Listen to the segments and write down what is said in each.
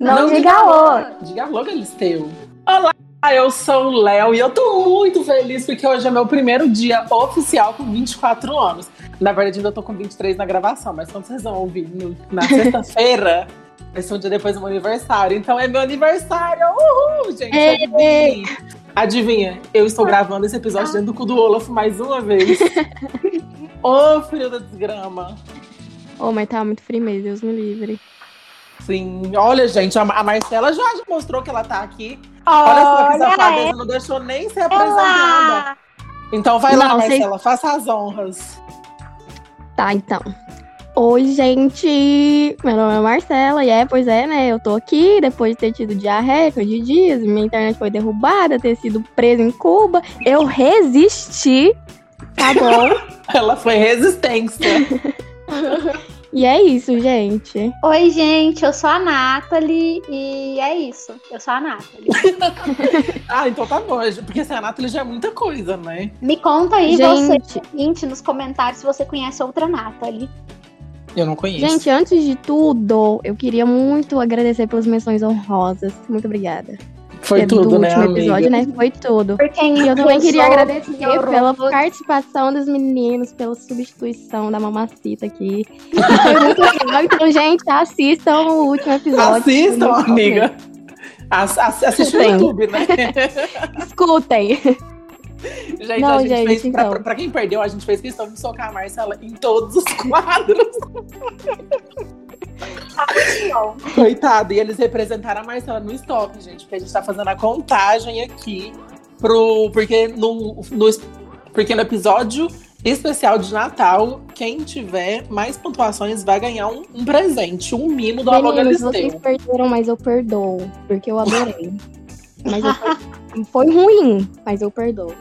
Não, Não diga alô. Diga alô, Galisteu. Olá, eu sou o Léo e eu tô muito feliz porque hoje é meu primeiro dia oficial com 24 anos. Na verdade, ainda tô com 23 na gravação, mas quando vocês vão ouvir no- na sexta-feira, vai ser um dia depois do meu aniversário. Então é meu aniversário! Uhul, gente! Ei! Adivinha? Adivinha, eu estou gravando esse episódio dentro do cu do Olaf mais uma vez. Ô, frio da desgrama. Oh, mas tá muito frio mesmo, Deus me livre. Sim, olha, gente, a Marcela já mostrou que ela tá aqui. Olha só que safadeza, não deixou nem ser apresentada. Então vai lá, Não, sei- Marcela, faça as honras. Tá, então. Oi, gente! Meu nome é Marcela, e é, pois é, né? Eu tô aqui depois de ter tido diarreia de dias, minha internet foi derrubada, ter sido presa em Cuba. Eu resisti, tá bom? Ela foi resistência. e é isso, gente. Oi, gente, eu sou a Nathalie e é isso. Eu sou a Nathalie. ah, então tá bom, porque essa Nathalie já é muita coisa, né? Me conta aí, você, Gente. nos comentários se você conhece outra Nathalie. Eu não conheço. Gente, antes de tudo, eu queria muito agradecer pelas menções honrosas. Muito obrigada. Foi É tudo, do né, último amiga? episódio, né? Foi tudo. E eu também queria agradecer pela participação dos meninos, pela substituição da mamacita aqui. Foi muito legal. Então, gente, assistam o último episódio. Assistam, amiga. Ass ass assiste no. YouTube, né? Escutem. Gente, Não, a gente, gente, fez, então. pra- pra quem perdeu, a gente fez questão de socar a Marcela em todos os quadros. Coitado, e eles representaram a Marcela no stop, gente, porque a gente tá fazendo a contagem aqui pro. Porque no, no, porque no episódio especial de Natal, quem tiver mais pontuações vai ganhar um, um presente, um mimo do Alô Meninos, vocês Galisteu. perderam, mas eu perdoo. Porque eu adorei. Mas eu foi ruim, mas eu perdoo.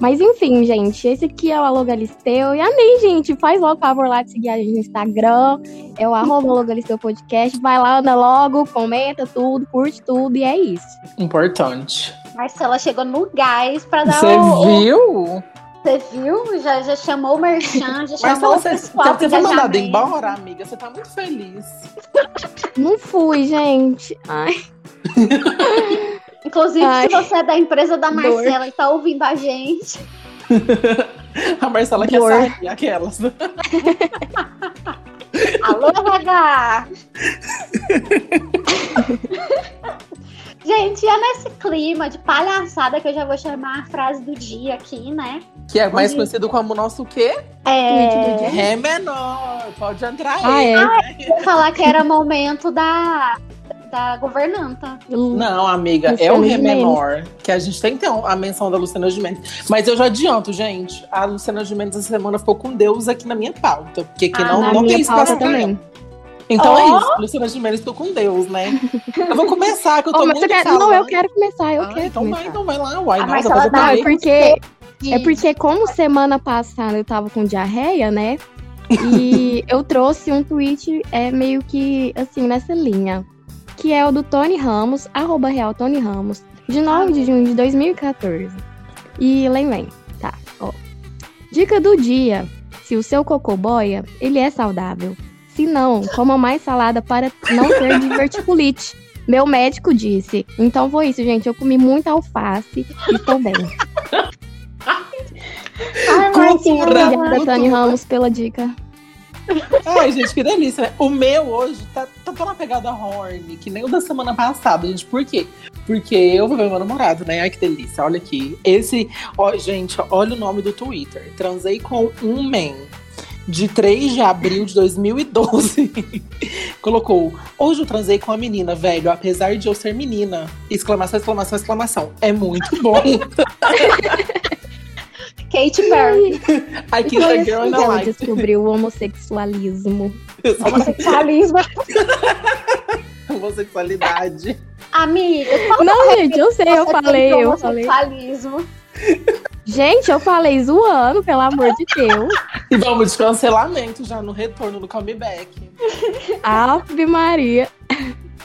Mas enfim, gente, esse aqui é o Alô Galisteu. E amei, gente. Faz logo favor lá de seguir a gente no Instagram. É o arroba Alô Galisteu Podcast. Vai lá, anda logo, comenta tudo, curte tudo. E é isso. Importante. Marcela chegou no gás pra dar Você o. o- viu? Você viu? Já, já chamou o Merchan, já chamou Marcela, o você, pessoal. você que foi mandada embora, amiga. Você tá muito feliz. Não fui, gente. Ai. Inclusive, Ai. se você é da empresa da Dor. Marcela e tá ouvindo a gente, A Marcela quer Dor. sair, aquelas. alô, RH! gente, é nesse clima de palhaçada que eu já vou chamar a frase do dia aqui, né? Que é mais conhecido como nosso quê? É. Ré menor. Pode entrar Ah, aí. é. vou falar que era momento da, da governanta. Não, amiga, Luciana é o Ré Gimenez. menor. Que a gente tem que ter a menção da Luciana Gimenez. Mas eu já adianto, gente. A Luciana Gimenez essa semana ficou com Deus aqui na minha pauta. Porque aqui Ah, não, não tem espaço também. Então Ó. é isso. Luciana Gimenez ficou com Deus, né? Eu vou começar, que eu tô Oh, muito eu quero... falando. Não, eu quero começar, eu Ah, quero então começar. vai, então vai lá. Uai, A nossa, Marcela tá- Não, é porque De- É porque, como semana passada eu tava com diarreia, né? E eu trouxe um tweet é, meio que assim, nessa linha. Que é o do Tony Ramos, arroba real Tony Ramos, de 9 de junho de 2014. E lem vem, tá? Ó. Dica do dia: se o seu cocô boia, ele é saudável. Se não, coma mais salada para não ter diverticulite. Meu médico disse. Então foi isso, gente. Eu comi muita alface e estou bem. Ai, Cultura. Obrigada, Tony Ramos, pela dica. Ai, gente, que delícia. né? O meu hoje tá, tá tão pegada horny, que nem o da semana passada, gente. Por quê? Porque eu vou ver meu namorado, né? Ai, que delícia. Olha aqui. Esse. Ó, gente, olha o nome do Twitter. Transei com um man. De 3 de abril de 2012. Colocou. Hoje eu transei com a menina, velho. Apesar de eu ser menina. Exclamação, exclamação, exclamação. É muito bom. Kate Perry. I kissed a girl and I Ela descobriu o homossexualismo. Homossexualismo. Homossexualidade. Amiga, Não, gente, eu sei, eu falei, eu falei. homossexualismo? Gente, eu falei zoando, pelo amor de Deus. E vamos de cancelamento já no retorno do comeback. Ave Maria.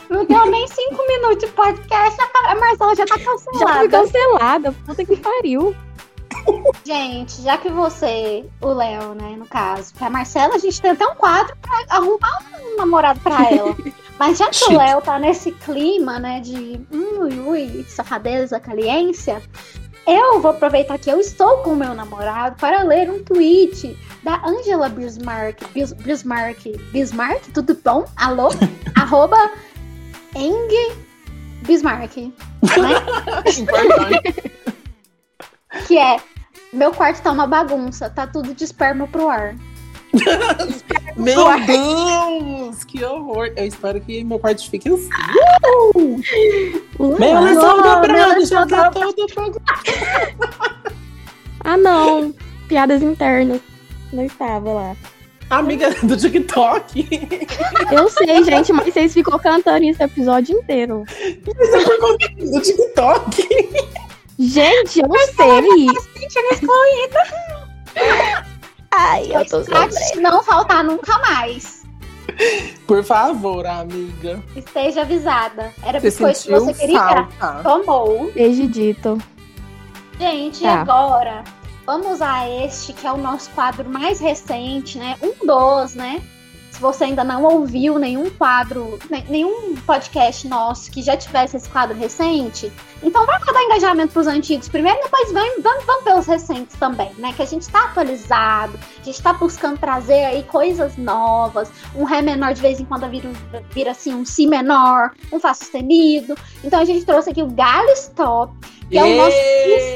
Não deu nem cinco minutos de podcast, a Marcela já tá Já fui cancelada. cancelada. Puta que pariu. Gente, já que você, o Léo, né, no caso, que a Marcela, a gente tem até um quadro pra arrumar um namorado pra ela. Mas já que o Léo tá nesse clima, né, de hum, ui, ui, safadeza, caliência, eu vou aproveitar que eu estou com o meu namorado para ler um tweet da Angela Bismarck. Bis, Bismarck. Bismarck, tudo bom? Alô? Arroba Eng Bismarck. Né? Que é meu quarto tá uma bagunça, tá tudo de esperma pro ar. Meu Deus, que horror. Eu espero que meu quarto fique assim. Ué, Meu ah, lençol meu dobrado, já tá todo fogo. Ah, não. Piadas internas. Não estava lá. Amiga do TikTok. Eu sei, gente, mas vocês ficam cantando esse episódio inteiro. Por conta do TikTok. Gente, eu sei. Ai, eu tô te não faltar nunca mais. Por favor, amiga. Esteja avisada. Era Você biscoito que você queria. falta. Tomou. Beijo dito. Gente, Tá. agora vamos a este que é o nosso quadro mais recente, né? Um dos, né? Você ainda não ouviu nenhum quadro, ne- nenhum podcast nosso que já tivesse esse quadro recente, então vai dar engajamento pros antigos primeiro, depois vem, vamos, vamos pelos recentes também, né? Que a gente tá atualizado, a gente tá buscando trazer aí coisas novas, um Ré menor de vez em quando vira, vira assim um Si menor, um Fá sustenido. Então a gente trouxe aqui o Galistop, que é o nosso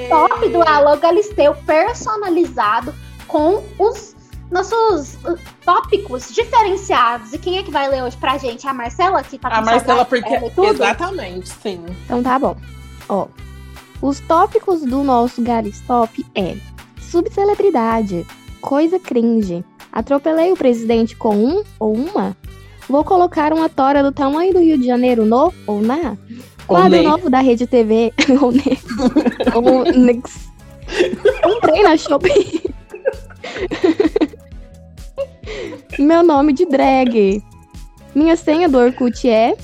stop do Alô Galisteu personalizado com os nossos uh, tópicos diferenciados. E quem é que vai ler hoje pra gente? A Marcela, que tá com A Marcela, porque. Exatamente, sim. Então tá bom. Ó, os tópicos do nosso Galistop é subcelebridade, coisa cringe, atropelei o presidente com um ou uma, vou colocar uma tora do tamanho do Rio de Janeiro no ou na, quadro nem. novo da Rede TV ou ne, ou nix. Comprei na Shopee. Meu nome de drag. Minha senha do Orkut é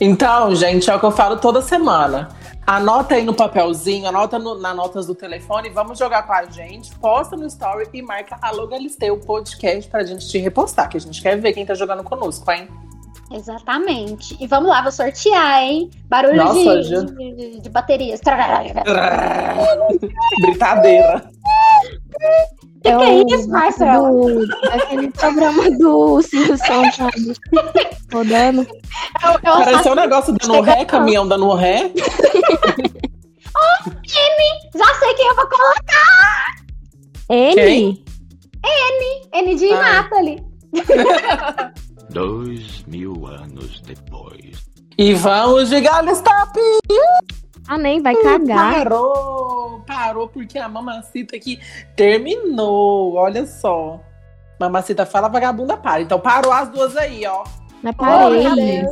Então, gente, é o que eu falo toda semana. Anota aí no papelzinho, anota no, na notas do telefone, vamos jogar com a gente, posta no story e marca Alô Galisteu Podcast pra gente te repostar, que a gente quer ver quem tá jogando conosco, hein? Exatamente. E vamos lá, vou sortear, hein? Barulho Nossa, de, de, de- de baterias. Britadeira. Que que é o- isso, Marcelo? do- Aquele programa do Silvio Santos, sabe? Rodando. Eu, eu Pareceu um negócio dando ré, caminhão dando ré. já sei quem eu vou colocar. Ele? N de Ah. Nathalie. Dois mil anos depois. E vamos de Galistop! Ah, nem vai cagar. Parou! Parou porque a mamacita aqui terminou. Olha só. Mamacita fala, vagabunda para. Então parou as duas aí, ó. Na parede.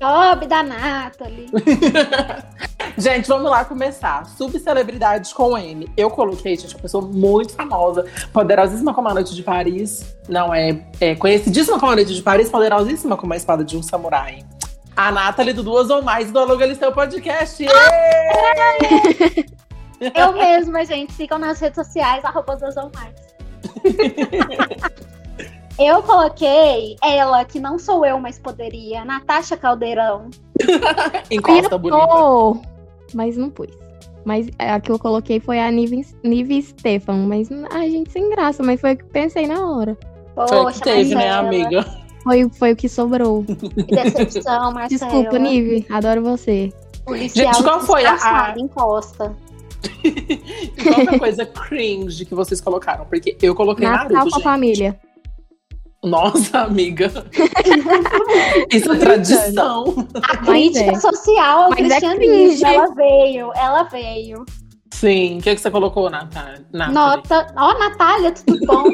Sobe da Nathalie. Gente, vamos lá começar. Subcelebridades com N. Eu coloquei, gente, uma pessoa muito famosa, poderosíssima como a noite de Paris. Não, é, é conhecidíssima como a noite de Paris, poderosíssima como a espada de um samurai. A Nathalie do Duas ou Mais do Alô Galisteu Podcast. Eu mesma, gente. Sigam nas redes sociais, arroba Zazão Mais. Eu coloquei ela, que não sou eu, mas poderia, Natasha Caldeirão. Encosta bonita. Mas não pus. Mas a que eu coloquei foi a Nive, Nive Stefan. Mas, ai, gente, sem graça. Mas foi o que pensei na hora. Foi o Poxa, que teve, né, Marcela, amiga? Foi, foi o que sobrou. Que decepção, Marcela. Desculpa, Nive. Adoro você. Policial Gente, qual foi a- Encosta. Qual foi a coisa cringe que vocês colocaram? Porque eu coloquei Natal Naruto, com a família. Nossa, amiga. Isso é tradição. A crítica é. social ao Mas é cristianismo, cringe. ela veio, ela veio. Sim. O que, que você colocou, Natália? Nathalie? Nota. Ó, Natália, tudo bom?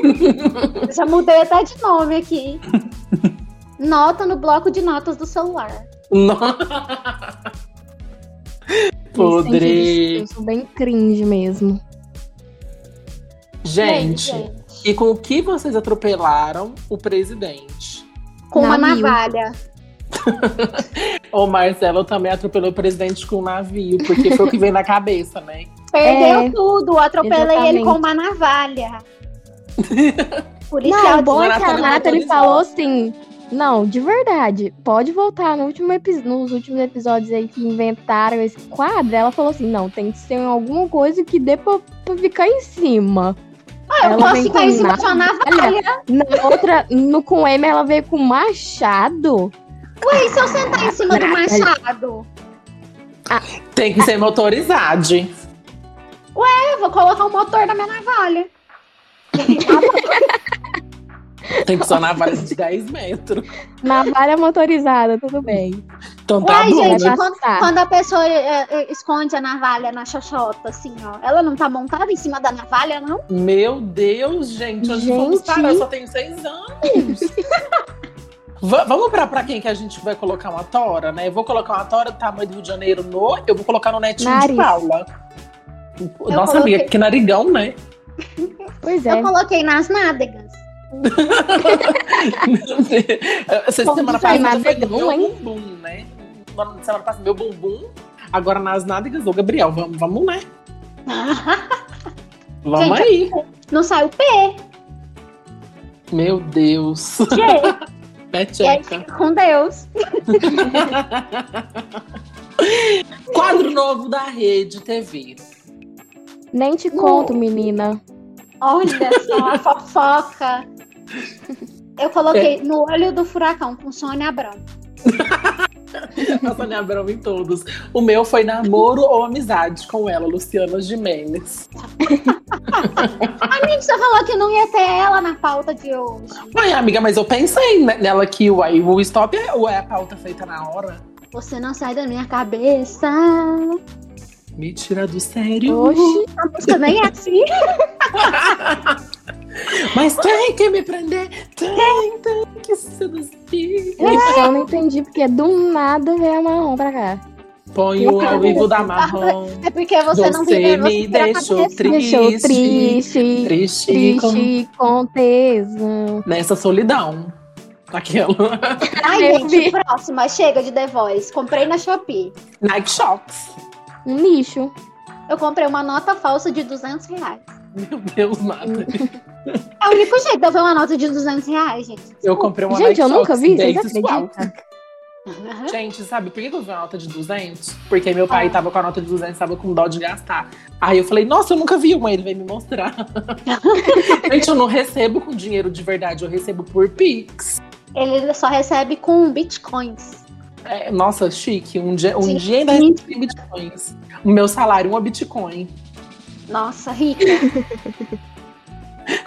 Já mudei até de nome aqui. Nota no bloco de notas do celular. No- Podre. Eu sou bem cringe mesmo. Gente, Gente, e com o que vocês atropelaram o presidente? Com uma Navio. navalha. O Marcelo também atropelou o presidente com um navio, porque foi o que veio na cabeça, né? Perdeu É, tudo, atropelei ele exatamente. com uma navalha. Policial Não, bom é que a Nathalie falou assim. Não, de verdade, pode voltar no último nos últimos episódios aí que inventaram esse quadro. Ela falou assim: não, tem que ser alguma coisa que dê pra, pra ficar em cima. Ah, eu Ela posso ficar em cima de uma navalha. Na outra, no com M, ela veio com machado. Ué, e se eu sentar em cima do machado? Tem que ser motorizado. Eu vou colocar o motor na minha navalha. Tem que ser uma navalha de 10 metros. Navalha motorizada, tudo bem. Então tá Uai, bom, gente, né? quando, Tá. quando a pessoa é, é, esconde a navalha na xoxota, assim, ó, ela não tá montada em cima da navalha, não? Meu Deus, gente, vamos Gente. parar? Eu só tenho seis anos. Va- vamos pra, pra quem que a gente vai colocar uma tora, né? Eu vou colocar uma tora do tamanho do Rio de Janeiro no. Eu vou colocar no netinho Nariz. de Paula. Nossa coloquei- amiga, que narigão, né? Pois é. Eu coloquei nas nádegas. Essa semana passada foi meu hein? bumbum, né? Semana passada, meu bumbum. Agora nas nádegas, ô Gabriel, vamos, vamos né? Vamos Gente, aí. Não saiu P, Meu Deus. Peteca. com Deus. Quadro novo da Rede TV. Nem te conto, menina. Olha só a fofoca. Eu coloquei no olho do furacão com Sônia Abrão. A Sônia Abrão em todos. O meu foi namoro ou amizade com ela, Luciana Gimenez. Amigo, você falou que não ia ter ela na pauta de hoje. Ai, amiga, mas eu pensei ne- nela aqui, uai. O stop é, ou é a pauta feita na hora? Você não sai da minha cabeça. Me tira do sério. Oxi, A música nem é assim. Mas tem que me prender. Tem, tem que seduzir. isso eu não entendi, porque do nada veio a marrom pra cá. Põe o ao vivo da marrom. É porque você, não Você vira, me vira a deixou triste. Deixou triste, Triste, com- triste, com tesão. nessa solidão. Aquela. Ai, gente, próxima. Chega de The Voice. Comprei na Shopee. Nike Shox. Um lixo. Eu comprei uma nota falsa de 200 reais. Meu Deus, nada. É o único jeito de eu ver uma nota de 200 reais, gente. Eu comprei uma Gente, Nike eu nunca vi, vocês acreditam? Gente, sabe por que eu vi uma nota de 200? Porque meu Ah. pai tava com a nota de 200, tava com dó de gastar. Aí eu falei, nossa, eu nunca vi uma, ele veio me mostrar. Gente, eu não recebo com dinheiro de verdade, eu recebo por Pix. Ele só recebe com bitcoins. É, nossa, chique. Um dia, um Sim. dia ainda recebi bitcoins. O meu salário, uma bitcoin. Nossa, rica.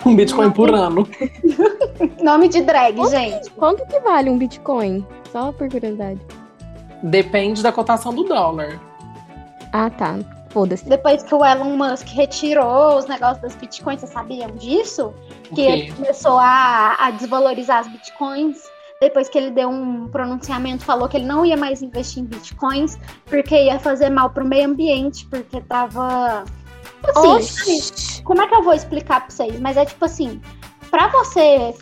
Um bitcoin por ano. Nome de drag, gente. Quanto que vale um Bitcoin? Só por curiosidade. Depende da cotação do dólar. Ah, tá. Foda-se. Depois que o Elon Musk retirou os negócios das bitcoins, vocês sabiam disso? O Que ele começou a, a desvalorizar as bitcoins. Depois que ele deu um pronunciamento, falou que ele não ia mais investir em bitcoins, porque ia fazer mal pro meio ambiente, porque tava. Assim? Oxi. como é que eu vou explicar pra vocês? Mas é tipo assim, pra você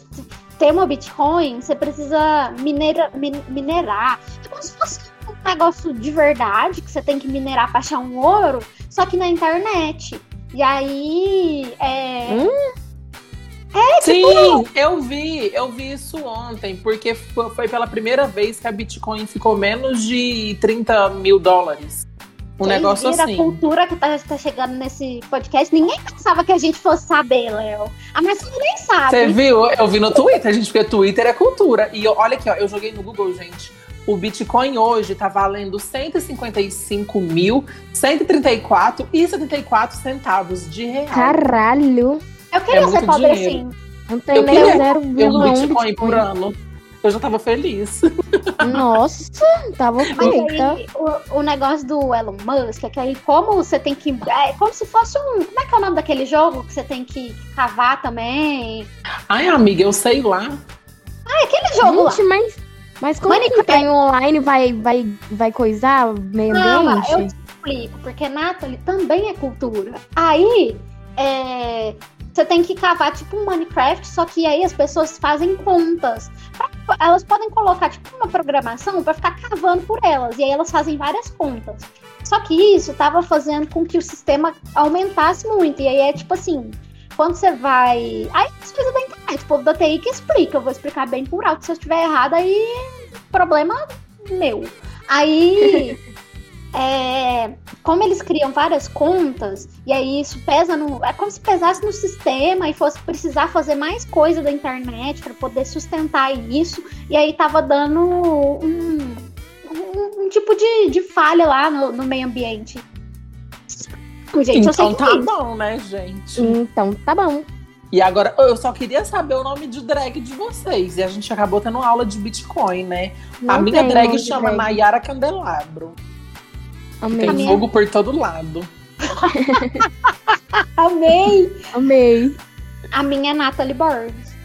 ter uma Bitcoin, você precisa minera, min- minerar. É como se fosse um negócio de verdade, que você tem que minerar pra achar um ouro, só que na internet. E aí, é... Hum? Sim, eu vi, eu vi isso ontem, porque fo- foi pela primeira vez que a Bitcoin ficou menos de 30 mil dólares. Um vocês negócio assim. a cultura que tá, tá chegando nesse podcast. Ninguém pensava que a gente fosse saber, Léo. A Marcela nem sabe. Você viu? Eu vi no Twitter, gente, porque Twitter é cultura. E eu- olha aqui, ó, eu joguei no Google, gente. O Bitcoin hoje tá valendo 155 mil, 134 e 74 centavos de real. Caralho. Eu queria É ser muito pobre dinheiro. assim. Não tem Eu nem queria 0,1 Ter um Bitcoin, Bitcoin. por ano. Eu já tava feliz. Nossa, tava feita. aí, o, o negócio do Elon Musk é que aí, como você tem que. É como se fosse um. Como é que é o nome daquele jogo que você tem que cavar também? Ai, amiga, eu sei lá. Aquele jogo lá. Gente, mas, mas como que Minecraft. tá em online vai, vai, vai coisar meio Não, ambiente? eu te explico, porque Nathalie também é cultura. Aí, é, você tem que cavar tipo um Minecraft, só que aí as pessoas fazem contas. Elas podem colocar tipo uma programação pra ficar cavando por elas, e aí elas fazem várias contas. Só que isso tava fazendo com que o sistema aumentasse muito. E aí é tipo assim, quando você vai. Aí as coisas da internet, o povo da TI que explica. Eu vou explicar bem por alto. Se eu estiver errado, aí problema meu. Aí. é, como eles criam várias contas, e aí isso pesa no. É como se pesasse no sistema e fosse precisar fazer mais coisa da internet para poder sustentar isso. E aí tava dando um, um, um tipo de, de falha lá no, no meio ambiente. Gente, então tá é bom, né, gente? Então, tá bom. E agora, eu só queria saber o nome de drag de vocês. E a gente acabou tendo aula de Bitcoin, né? a Não minha tem drag chama drag. Nayara Candelabro. Amei. Tem fogo por todo lado. Amei! Amei. A minha é Natalie Borges.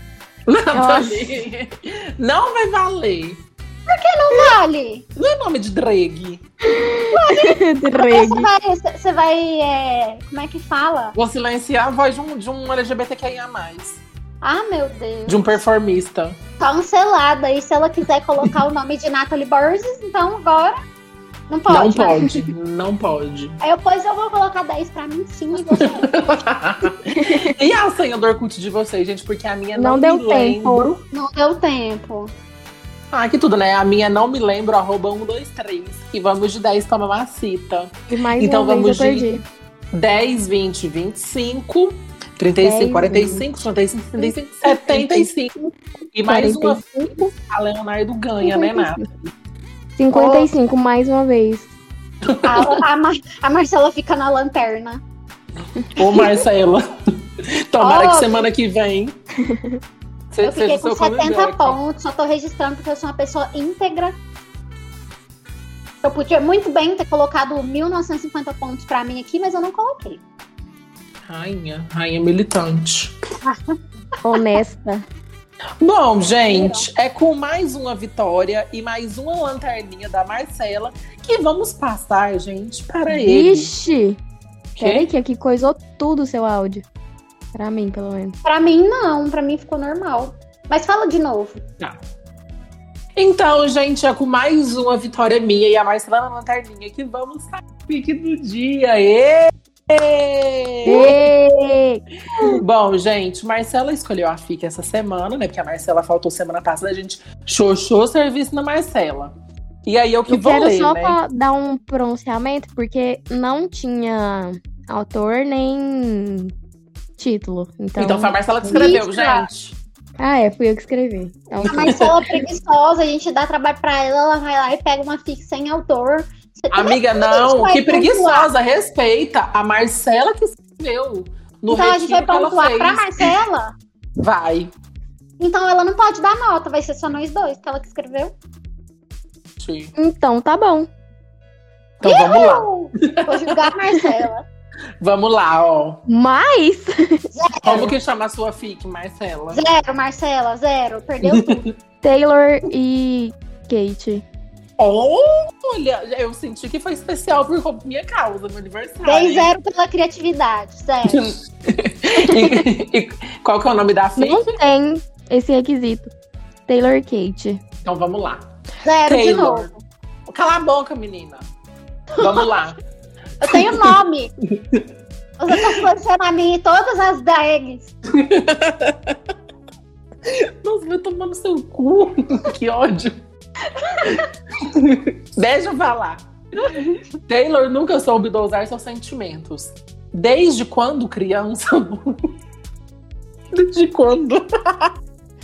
Nathalie. Não vai valer. Vale! Não é nome de drag. Você Drag. vai. Você vai é, como é que fala? Vou silenciar a voz de um, de um LGBTQIA+. Ah, meu Deus. De um performista. Cancelada. E se ela quiser colocar o nome de Natalie Borges, então agora não pode. não né? pode. Não pode. Aí depois eu vou colocar 10 pra mim sim e você. e a senha do Orkut de vocês, gente? Porque a minha não, Não deu me lembro. não deu tempo. Ah, que tudo, né? A minha não me lembro, arroba 123. E vamos de 10 toma macita. E mais Então uma vamos vez eu de- perdi. 10, 20, 25, 35, 10, 45, 35, 35, 75. E mais uma a Leonardo ganha, né, Nath? 55, mais uma vez. A, a, Mar- a Marcela fica na lanterna. Ô, Marcela. Tomara que Ó, semana que vem. Você Eu fiquei com 70 comeback. pontos, só tô registrando porque eu sou uma pessoa íntegra. Eu podia muito bem ter colocado 1950 pontos pra mim aqui, mas eu não coloquei. Rainha, rainha militante. Honesta. Bom, gente, é com mais uma vitória e mais uma lanterninha da Marcela que vamos passar, gente, para ele. Vixe! Peraí, que aqui coisou tudo o seu áudio. Pra mim, pelo menos. Pra mim, não. Pra mim ficou normal. Mas fala de novo. Então, gente, é com mais uma vitória minha e a Marcela na lanterninha que vamos sair do pique do dia. Ê! Ê! Bom, gente, Marcela escolheu a FIC essa semana, né? Porque a Marcela faltou semana passada, a gente xoxou o serviço na Marcela. E aí eu que Eu vou quero ler, só né? pra dar um pronunciamento, porque não tinha autor nem título. Então, Então, foi a Marcela que escreveu, gente. Ah, é, fui eu que escrevi. Então, A Marcela é preguiçosa, a gente dá trabalho pra ela, ela vai lá e pega uma fixa sem autor. Amiga, não, que preguiçosa, respeita. A Marcela que escreveu. No Então a gente vai pontuar pra Marcela. Vai. Então ela não pode dar nota, vai ser só nós dois, que ela que escreveu. Sim. então tá bom. Então vamos lá. Vou julgar a Marcela. Vamos lá, ó. Mas, Como que chama a sua FIC, Marcela? Zero, Marcela, zero. Perdeu tudo. Taylor e Kate. Olha, eu senti que foi especial por minha causa, meu aniversário. Dei hein? zero pela criatividade, zero. e, e qual que é o nome da FIC? Não tem esse requisito. Taylor Kate. Então vamos lá. Zero de Taylor. novo. Cala a boca, menina. Vamos lá. Eu tenho nome. Você tá influenciando a mim e todas as drags. Nossa, vai tomar no seu cu. que ódio. Deixa eu falar. Taylor nunca soube dosar seus sentimentos. Desde quando criança? Desde quando?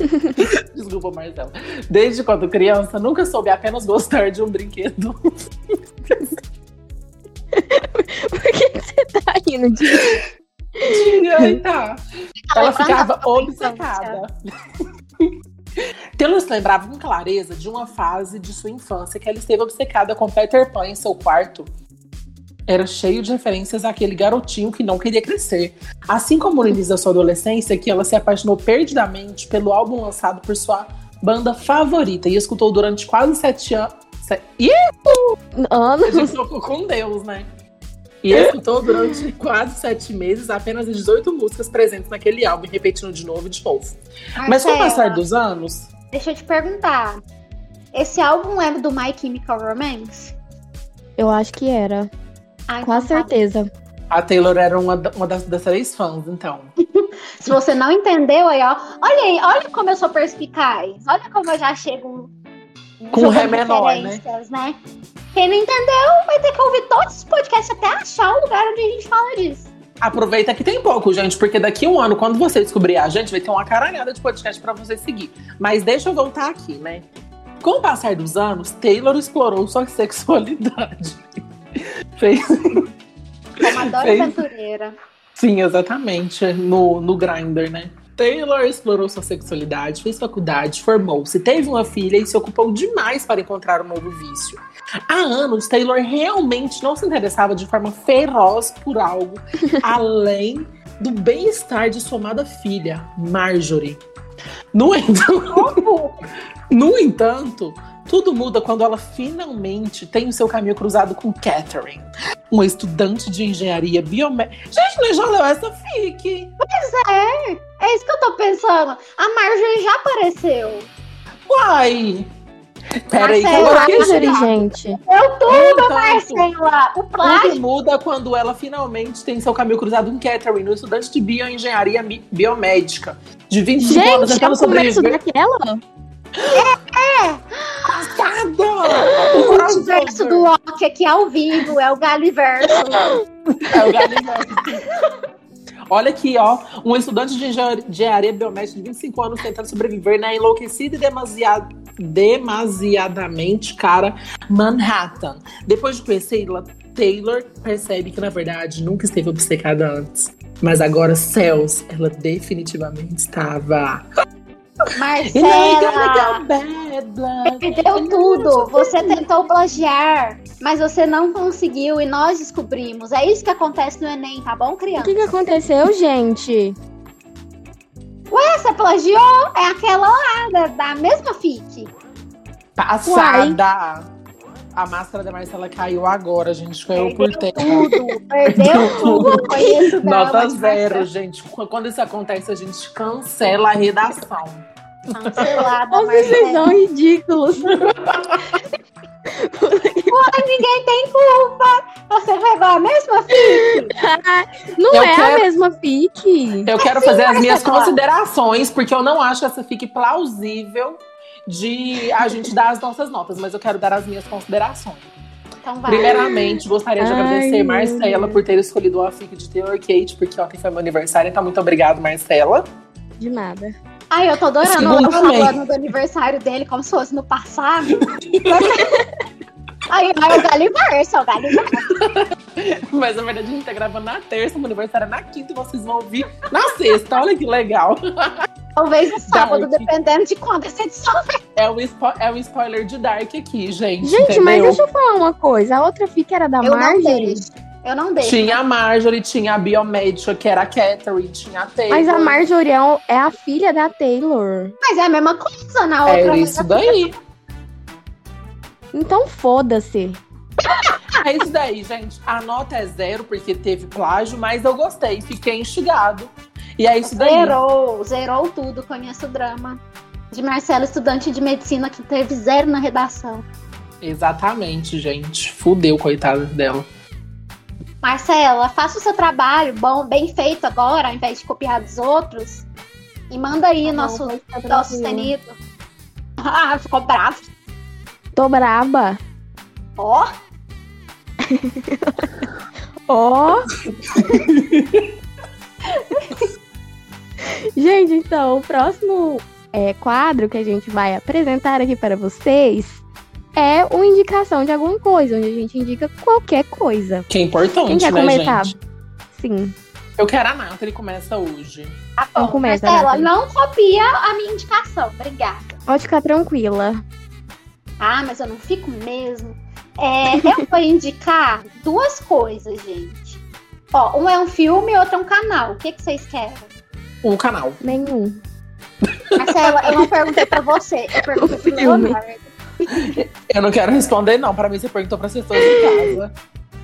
Desculpa, Marcela. Desde quando criança, nunca soube apenas gostar de um brinquedo. Por que, você tá rindo disso? Ai, tá. Ela ficava obcecada. Taylor se lembrava com clareza de uma fase de sua infância que ela esteve obcecada com Peter Pan em seu quarto. Era cheio de referências àquele garotinho que não queria crescer. Assim como no início da sua adolescência, que ela se apaixonou perdidamente pelo álbum lançado por sua banda favorita e escutou durante quase sete anos. Se... Ih, a Anos. gente tocou com Deus, né? E escutou durante quase sete meses apenas as 18 músicas presentes naquele álbum, repetindo de novo e de novo. Mas com o passar dos anos, Deixa eu te perguntar. Esse álbum é do My Chemical Romance? Eu acho que era. Ah, Com a então tá. certeza. A Taylor era uma, uma das, das três fãs, então. Se você não entendeu, aí, ó. Olha aí, olha como eu sou perspicaz. Olha como eu já chego Com ré menor, né? né? Quem não entendeu vai ter que ouvir todos os podcasts até achar o lugar onde a gente fala disso. Aproveita que tem pouco, gente, porque daqui a um ano, quando você descobrir a gente, vai ter uma caralhada de podcast pra você seguir. Mas deixa eu voltar aqui, né? Com o passar dos anos, Taylor explorou sua sexualidade. Fez Amadora Fez- aventureira. Sim, exatamente. No, no Grindr, né? Taylor explorou sua sexualidade, fez faculdade, formou-se, teve uma filha e se ocupou demais para encontrar um novo vício. Há anos, Taylor realmente não se interessava de forma feroz por algo além do bem-estar de sua amada filha, Marjorie. No entanto, no entanto, tudo muda quando ela finalmente tem o seu caminho cruzado com Catherine, uma estudante de engenharia biomédica. Gente, nós já leu essa fic. É isso que eu tô pensando. A Marjorie já apareceu. Uai! Peraí, que Marcela, fiquei Marjorie, chocada. gente. Eu tudo, No entanto, Marcela. O plágio. Tudo muda quando ela finalmente tem seu caminho cruzado com Catherine, uma estudante de bioengenharia biomédica, de 25 anos, Gente, é tentando o começo sobreviver. daquela? Passada! O multiverso do Loki aqui ao vivo. É o Galiverso. É o Galileu. Olha aqui, ó. Um estudante de engen- engenharia biomédica de 25 anos tentando sobreviver na enlouquecida e demasiado, demasiadamente cara Manhattan. Depois de conhecê-la, Taylor percebe que, na verdade, nunca esteve obcecada antes. Mas agora, céus, ela definitivamente estava. Marcela. blood. Perdeu tudo. Você tentou plagiar, mas você não conseguiu e nós descobrimos. É isso que acontece no Enem, tá bom, O criança? que, que aconteceu, gente? Você plagiou? É aquela lá, da, da mesma fic. Passada. A máscara da Marcela caiu agora, gente. Caiu por Perdeu terra. tudo. Perdeu tudo. Conheço Nota zero, gente. Quando isso acontece, a gente cancela a redação. Cancelada, Vocês são ridículos. Ninguém tem culpa. Você pegou a mesma fic. Não Eu é quero- a mesma fic. Eu quero fazer as minhas considerações, porque eu não acho essa fique plausível de a gente dar as nossas notas, mas eu quero dar as minhas considerações. Então vai. Primeiramente, gostaria de Ai, agradecer Marcela por ter escolhido a fic de Taylor Kate, porque ontem foi meu aniversário, então muito obrigado, Marcela. De nada. Ai, eu tô adorando também. falando do aniversário dele como se fosse no passado. Aí, aí o Galiverso, é o Galiverso. Mas na verdade a gente tá gravando na terça, meu aniversário é na quinta e vocês vão ouvir na sexta. Olha que legal. Talvez no sábado, Dark. dependendo de quando essa edição É um, spo- é um spoiler de Dark aqui, gente. Gente, entendeu? mas deixa eu falar uma coisa. A outra fic era da eu Marjorie. Eu não deixo. Tinha a Marjorie, tinha a biomédica, que era a Catherine, tinha a Taylor. Mas a Marjorie é é a filha da Taylor. Mas é a mesma coisa na outra. É isso daí. Então foda-se. É isso daí, gente. A nota é zero, porque teve plágio, mas eu gostei, fiquei instigado. E é isso daí. Zerou, zerou tudo. Conheço o drama. De Marcela, estudante de medicina que teve zero na redação. Exatamente, gente. Fudeu, coitada dela. Marcela, faça o seu trabalho bom, bem feito agora, ao invés de copiar dos outros. E manda aí bom, nosso, nosso sustenido. Ah, ficou bravo. Tô braba. Ó, Ó. gente, então, o próximo é, quadro que a gente vai apresentar aqui para vocês é uma indicação de alguma coisa, onde a gente indica qualquer coisa. Que é importante, Quem quer né, comentar? gente? Sim. Eu quero a Nathalie, começa hoje. tá Então bom. começa, Marcela, Nathalie. não copia a minha indicação. Obrigada. Pode ficar tranquila. Ah, mas eu não fico mesmo. É, eu vou indicar duas coisas, gente. Ó, um é um filme e outro é um canal. O que, que vocês querem? Um canal. Nenhum. Marcela, eu não perguntei pra você. Eu perguntei pro Filme. Leonardo. Eu não quero responder, não. Pra mim, você perguntou pra vocês todos de casa.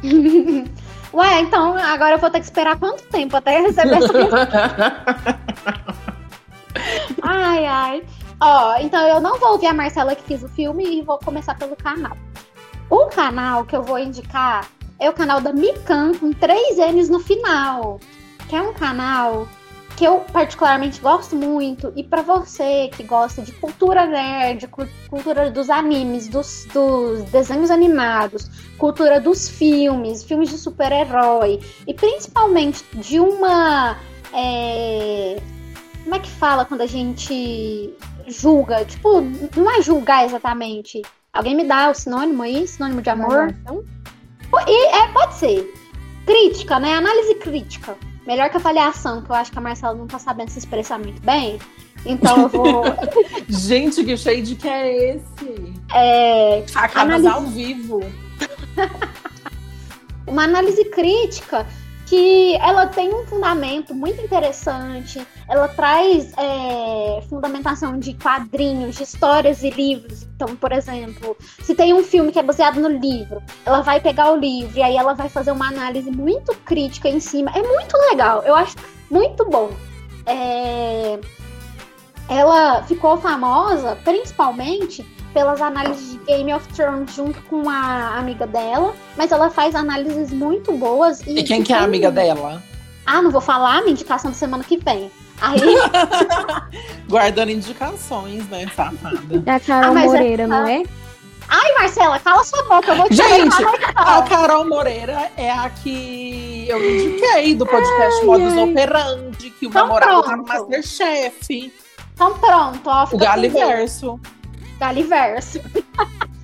Ué, então agora eu vou ter que esperar quanto tempo até receber essa Ai, ai. Ó, então eu não vou ouvir a Marcela que fez o filme e vou começar pelo canal. O canal que eu vou indicar é o canal da Mikan, com três N's no final. Que é um canal que eu particularmente gosto muito. E para você que gosta de cultura nerd, cultura dos animes, dos, dos desenhos animados, cultura dos filmes, filmes de super-herói, e principalmente de uma. É... Como é que fala quando a gente julga? Tipo, não é julgar exatamente. Alguém me dá o sinônimo aí? Sinônimo de amor? E, é, pode ser. Crítica, né? Análise crítica. Melhor que avaliação, que eu acho que a Marcela não tá sabendo se expressar muito bem. Então eu vou. Gente, que shade que é esse? É. Facadas análise... ao vivo. Uma análise crítica que ela tem um fundamento muito interessante, ela traz é, fundamentação de quadrinhos, de histórias e livros. Então, por exemplo, se tem um filme que é baseado no livro, ela vai pegar o livro e aí ela vai fazer uma análise muito crítica em cima. É muito legal, eu acho muito bom. É... Ela ficou famosa principalmente pelas análises de Game of Thrones junto com a amiga dela, mas ela faz análises muito boas. E, e quem que é a amiga dela? Ah, não vou falar, minha indicação da semana que vem. Aí... Guardando indicações, né, safada? É a Carol ah, Moreira, é... não é? Ai, Marcela, cala sua boca, eu vou te Gente, a Carol Moreira é a que eu indiquei do podcast ai, Modus ai. Operandi, que o então, namorado tá no Masterchef. Então pronto, ó. O Galiverso. Galiverso.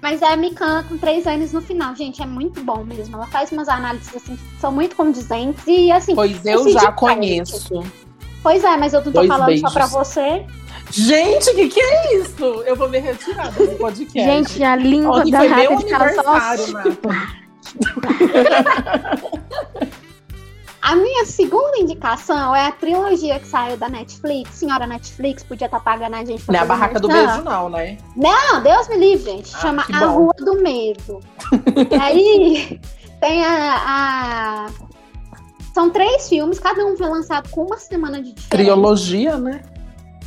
Mas é a Mikan com três anos no final, gente, é muito bom mesmo. Ela faz umas análises assim que são muito condizentes e assim. Pois eu já conheço. Pois é, mas eu não tô Dois falando beijos. só pra você. Gente, o que, que é isso? Eu vou me retirar do podcast. Gente, a língua Ontem da rata de cara só. A minha segunda indicação é a trilogia que saiu da Netflix. Senhora Netflix, podia estar tá pagando a gente. Não é a Barraca do Beijo, não, né? Não, Deus me livre, gente. Ah, Chama A Rua do Medo. e aí tem a, a, São três filmes, cada um foi lançado com uma semana de diferença. Trilogia, né?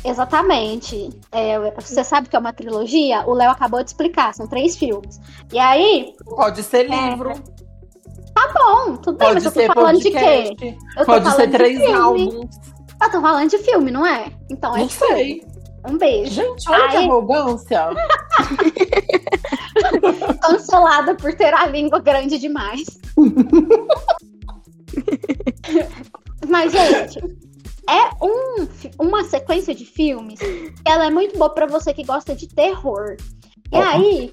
Exatamente. É, você sabe que é uma trilogia? O Léo acabou de explicar, são três filmes. E aí. Pode ser é, livro. Tá bom, tudo bem, mas eu tô falando podcast. de quê? Eu Pode ser três álbuns. Eu tô falando de filme, não é? Então é não sei. Um beijo. Gente, olha Aí... que arrogância. Cancelada por ter a língua grande demais. Mas, gente, é um, uma sequência de filmes. Ela é muito boa para você que gosta de terror. E aí,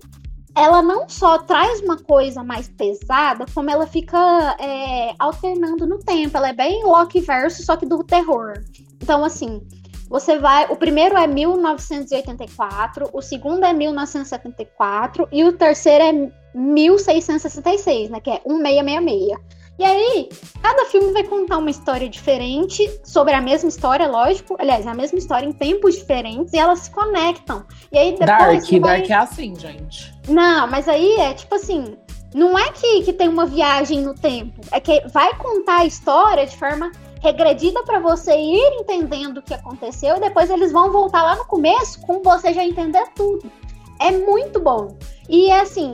ela não só traz uma coisa mais pesada, como ela fica é, alternando no tempo. Ela é bem Loki verso, só que do terror. Então, assim, você vai. O primeiro é 1984, o segundo é 1974 e o terceiro é 1666, né? Que é 1666. E aí, cada filme vai contar uma história diferente sobre a mesma história, lógico. Aliás, é a mesma história em tempos diferentes e elas se conectam. E aí depois. Dark, vai... Dark é assim, gente. Não, mas aí é tipo assim. Não é que, que tem uma viagem no tempo, é que vai contar a história de forma regredida para você ir entendendo o que aconteceu e depois eles vão voltar lá no começo com você já entender tudo. É muito bom. E é assim,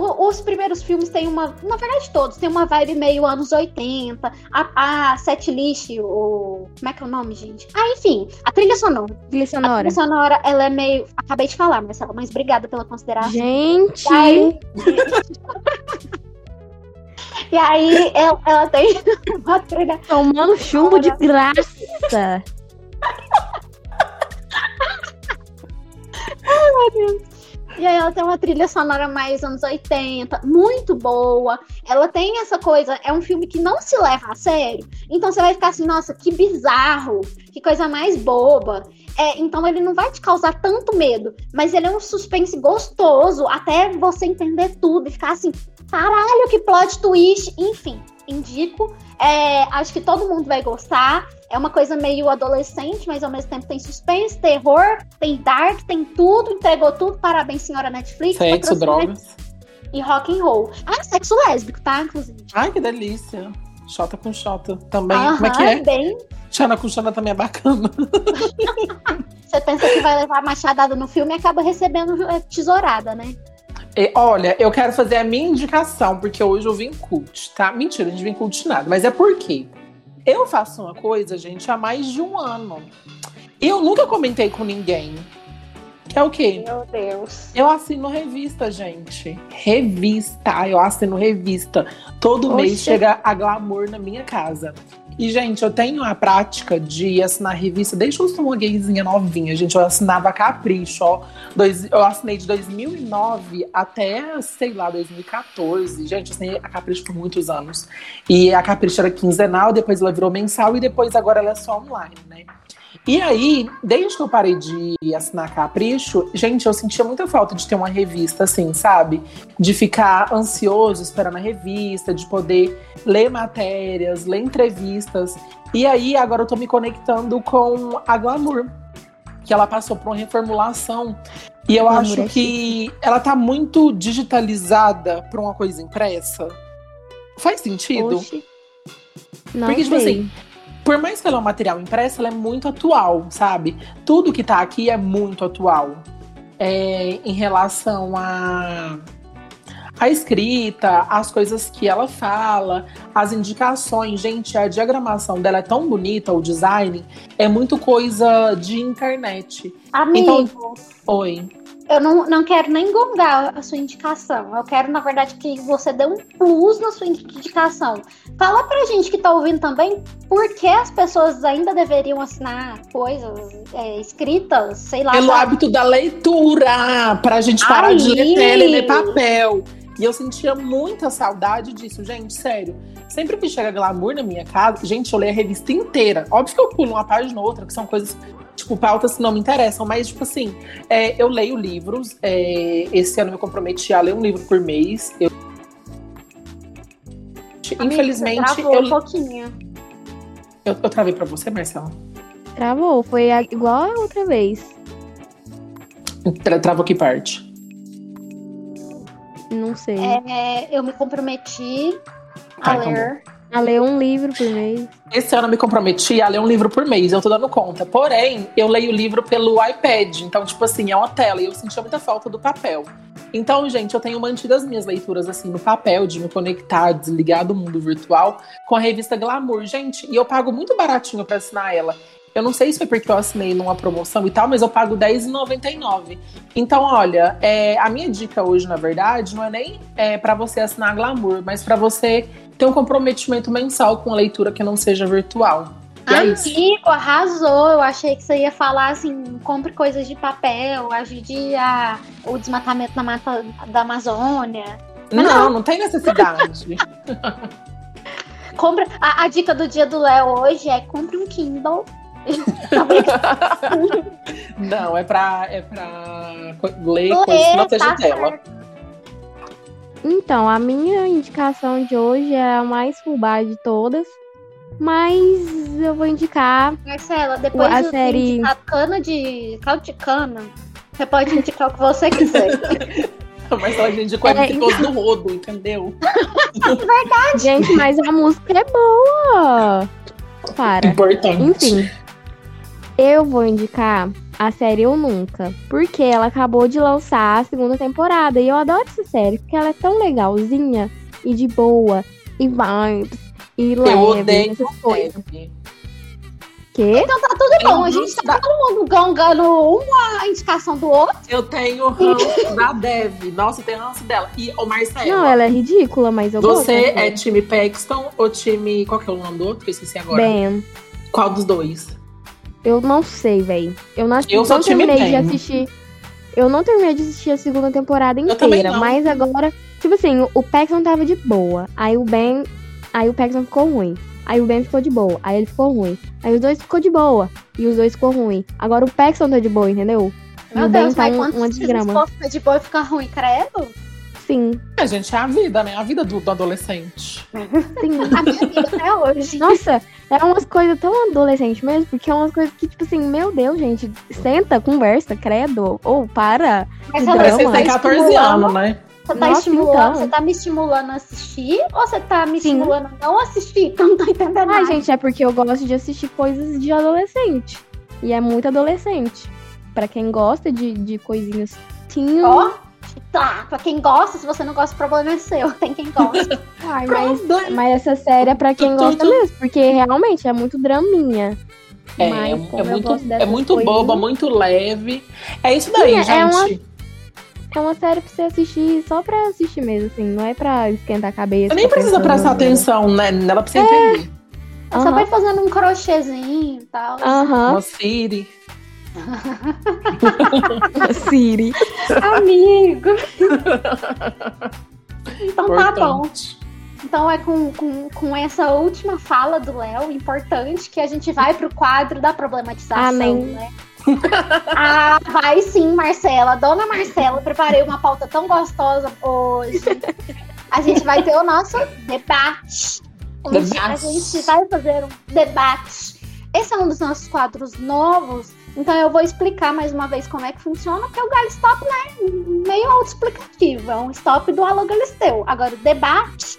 o, os primeiros filmes têm uma. Na verdade, todos têm uma vibe meio anos 80. A, a set list, o. Como é que é o nome, gente? Ah, enfim, a trilha sonora. Trilha sonora. A trilha sonora, ela é meio. Acabei de falar, Marcela, mas obrigada pela consideração. Gente! E aí, e aí ela, ela tem uma trilha. Tomando chumbo de graça. Ai, meu Deus. E aí ela tem uma trilha sonora mais anos 80, muito boa. Ela tem essa coisa, é um filme que não se leva a sério. Então você vai ficar assim, nossa, que bizarro, que coisa mais boba. É, então ele não vai te causar tanto medo, mas ele é um suspense gostoso até você entender tudo e ficar assim, caralho, que plot twist. Enfim, indico. É, acho que todo mundo vai gostar. É uma coisa meio adolescente, mas ao mesmo tempo tem suspense, terror, tem dark, tem tudo, entregou tudo. Parabéns, senhora Netflix. Sexo, drogas. E rock and roll. Ah, sexo lésbico, tá? Inclusive. Ai, que delícia. Xota com Xota também. Como é que é? Bem... Xana com Xana também é bacana. Você pensa que vai levar machadada no filme e acaba recebendo é, tesourada, né? Olha, eu quero fazer a minha indicação, porque hoje eu vim cult, tá? Mentira, não vim cult nada, mas é porque eu faço uma coisa, gente, há mais de um ano. E eu nunca comentei com ninguém. Que é o quê? Meu Deus. Eu assino revista, gente. Revista. Eu assino revista. Todo Oxe. mês chega a glamour na minha casa. E, gente, eu tenho a prática de assinar revista desde que eu sou uma gayzinha novinha. Gente, eu assinava Capricho, ó. Dois, eu assinei de 2009 até, sei lá, 2014. Gente, eu assinei a Capricho por muitos anos. E a Capricho era quinzenal, depois ela virou mensal e depois agora ela é só online, né? E aí, desde que eu parei de assinar Capricho, gente, eu sentia muita falta de ter uma revista, assim, sabe? De ficar ansioso esperando a revista, de poder ler matérias, ler entrevistas. E aí, agora eu tô me conectando com a Glamour, que ela passou por uma reformulação. E eu Glamour acho é que ela tá muito digitalizada pra uma coisa impressa. Faz sentido? Oxi. Não Porque, tipo sei. assim, por mais que ela é um material impresso, ela é muito atual, sabe? Tudo que tá aqui é muito atual. É, em relação a a escrita, as coisas que ela fala, as indicações, gente, a diagramação dela é tão bonita, o design é muito coisa de internet. Amigo, Oi. Eu não, não quero nem gongar a sua indicação. Eu quero, na verdade, que você dê um plus na sua indicação. Fala pra gente que tá ouvindo também por que as pessoas ainda deveriam assinar coisas é, escritas, sei lá. Pelo sabe? hábito da leitura, pra gente parar Ai. de ler tela e ler papel. E eu sentia muita saudade disso, gente, sério. Sempre que chega glamour na minha casa, gente, eu leio a revista inteira. Óbvio que eu pulo uma página ou outra, que são coisas, tipo, pautas que não me interessam, mas, tipo assim, é, eu leio livros. é, esse ano eu me comprometi a ler um livro por mês. Eu... Amigo, Infelizmente, eu, um pouquinho. eu, eu travei pra você, Marcela. Travou, foi a- igual a outra vez. Tra travou que parte? Não sei. É, eu me comprometi Tá, a então ler. A ler um livro por mês. Esse ano eu me comprometi a ler um livro por mês, eu tô dando conta. Porém, eu leio o livro pelo iPad, então, tipo assim, é uma tela, e eu sentia muita falta do papel. Então, gente, eu tenho mantido as minhas leituras assim no papel, de me conectar, desligar do mundo virtual, com a revista Glamour. Gente, e eu pago muito baratinho pra assinar ela. Eu não sei se foi porque eu assinei numa promoção e tal, mas eu pago R$10,99. Então, olha, é, a minha dica hoje, na verdade, não é nem é, para você assinar Glamour, mas para você ter um comprometimento mensal com a leitura que não seja virtual. E é. Amigo, arrasou. Eu achei que você ia falar assim: compre coisas de papel, ajude a, o desmatamento na mata da Amazônia. Não, não tem necessidade. Compre, a, a dica do dia do Léo hoje é compre um Kindle. não, é pra, é pra ler coisas que não Ler, seja tá dela. certo. Então, a minha indicação de hoje é a mais fubá de todas. Mas eu vou indicar. Marcela, depois A de série- indicar cana de caldo de cana, você pode indicar o que você quiser. Mas a gente quase É, se fosse do rodo, entendeu? Gente, mas a música é boa. Para. Importante. Enfim, eu vou indicar a série Eu Nunca, porque ela acabou de lançar a segunda temporada e eu adoro essa série, porque ela é tão legalzinha e de boa, e vibes, e leve, Eu odeio essas coisas. Quê? Então tá tudo bom. A gente tá todo mundo gongando uma indicação do outro. Eu tenho ranço da Dev. Nossa, eu tenho ranço dela. E o Marcelo, Não, ela é ridícula, mas eu gosto. você dessa é time Paxton ou time. Qual que é o nome do outro? Que eu esqueci agora. Ben, Qual dos dois? Eu não sei, velho. Eu não, Eu não terminei de assistir. Eu não terminei de assistir a segunda temporada inteira, mas agora, tipo assim, o- Paxton tava de boa. Aí o Ben, aí o Paxton ficou ruim. Aí o Ben ficou de boa, aí ele ficou ruim. Aí os dois ficou de boa e os dois ficou ruim. Agora o Paxton tá de boa, entendeu? E Meu Deus, tá mas um, quantos uma desgrama. fica de boa e fica ruim, credo? Sim, A gente é a vida, né? A vida do, do adolescente. sim. A minha vida até hoje. Nossa, é umas coisas tão adolescente mesmo, porque é umas coisas que, tipo assim, meu Deus, gente, senta, conversa, credo. Ou para. Mas ela, Você tem tá 14 estimulando- anos, né? Você tá, Nossa, estimulando, então. você tá me estimulando a assistir ou você tá me Sim. estimulando a não assistir? Eu não tô entendendo Ai, nada. gente, é porque eu gosto de assistir coisas de adolescente. E é muito adolescente. Pra quem gosta de, de coisinhas teen, Ó, Tá, pra quem gosta, se você não gosta, o problema é seu. Tem quem gosta. Ai, mas, mas essa série é pra quem Tu- tu- gosta tu- mesmo, porque realmente é muito draminha. É, Mas é, é muito, é muito coisas- boba, muito leve. É isso daí, Sim, é gente. uma- É uma série pra você assistir só pra assistir mesmo, assim, não é pra esquentar a cabeça. Você nem precisa prestar atenção né, nela pra você É. entender. Só Aham. vai fazendo um crochêzinho e tal. Aham, Uma Siri. Siri. Amigo. então tá bom. Importante. Então é com, com, com essa última fala do Léo, importante, que a gente vai pro quadro da problematização, Amém. né? ah, vai sim, Marcela. Dona Marcela, preparei uma pauta tão gostosa hoje. A gente vai ter o nosso debate. Onde A Debate. gente vai fazer um debate. Esse é um dos nossos quadros novos, então eu vou explicar mais uma vez como é que funciona, porque o Galistop, né, meio autoexplicativo, é um stop do Alô Galisteu. Agora, o debate,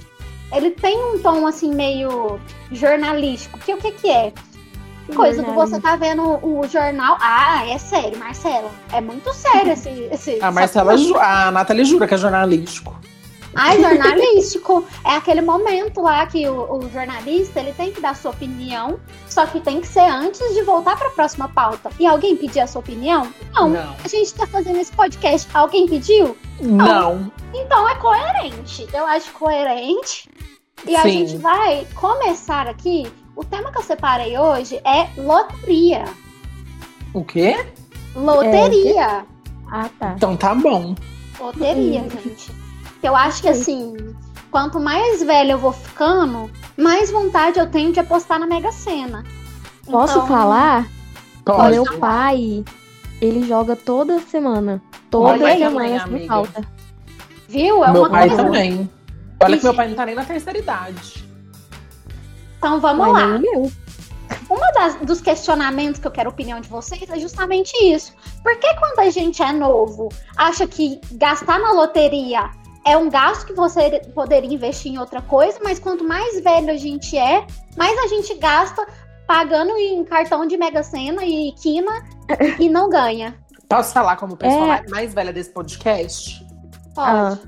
ele tem um tom, assim, meio jornalístico, que o que que é? Coisa do você tá vendo o jornal. Ah, é sério, Marcela. É muito sério esse. esse A Marcela, ju- a Nathalie jura que é jornalístico. Ai, jornalístico. é aquele momento lá que o, o jornalista ele tem que dar sua opinião, só que tem que ser antes de voltar para a próxima pauta. E alguém pedir a sua opinião? Não. Não. A gente tá fazendo esse podcast. Alguém pediu? Não. Então é coerente. Eu acho coerente. E a Sim. gente vai começar aqui. O tema que eu separei hoje é loteria. O quê? Loteria. Ah, tá. Então tá bom. Loteria, gente. Eu acho que assim, quanto mais velha eu vou ficando, mais vontade eu tenho de apostar na Mega Sena. Posso Então, falar? O Pode. meu pai, ele joga toda semana. Toda Olha semana, sem falta. Viu? É meu uma pai coisa. também. Olha que meu pai não tá nem na terceira idade. Então vamos Mas lá. meu. Uma das, dos questionamentos que eu quero a opinião de vocês é justamente isso. Por que quando a gente é novo, acha que gastar na loteria é um gasto que você poderia investir em outra coisa, mas quanto mais velho a gente é, mais a gente gasta pagando em cartão de Mega Sena e quina e não ganha. Posso falar como pessoa É. mais- velha desse podcast? Pode.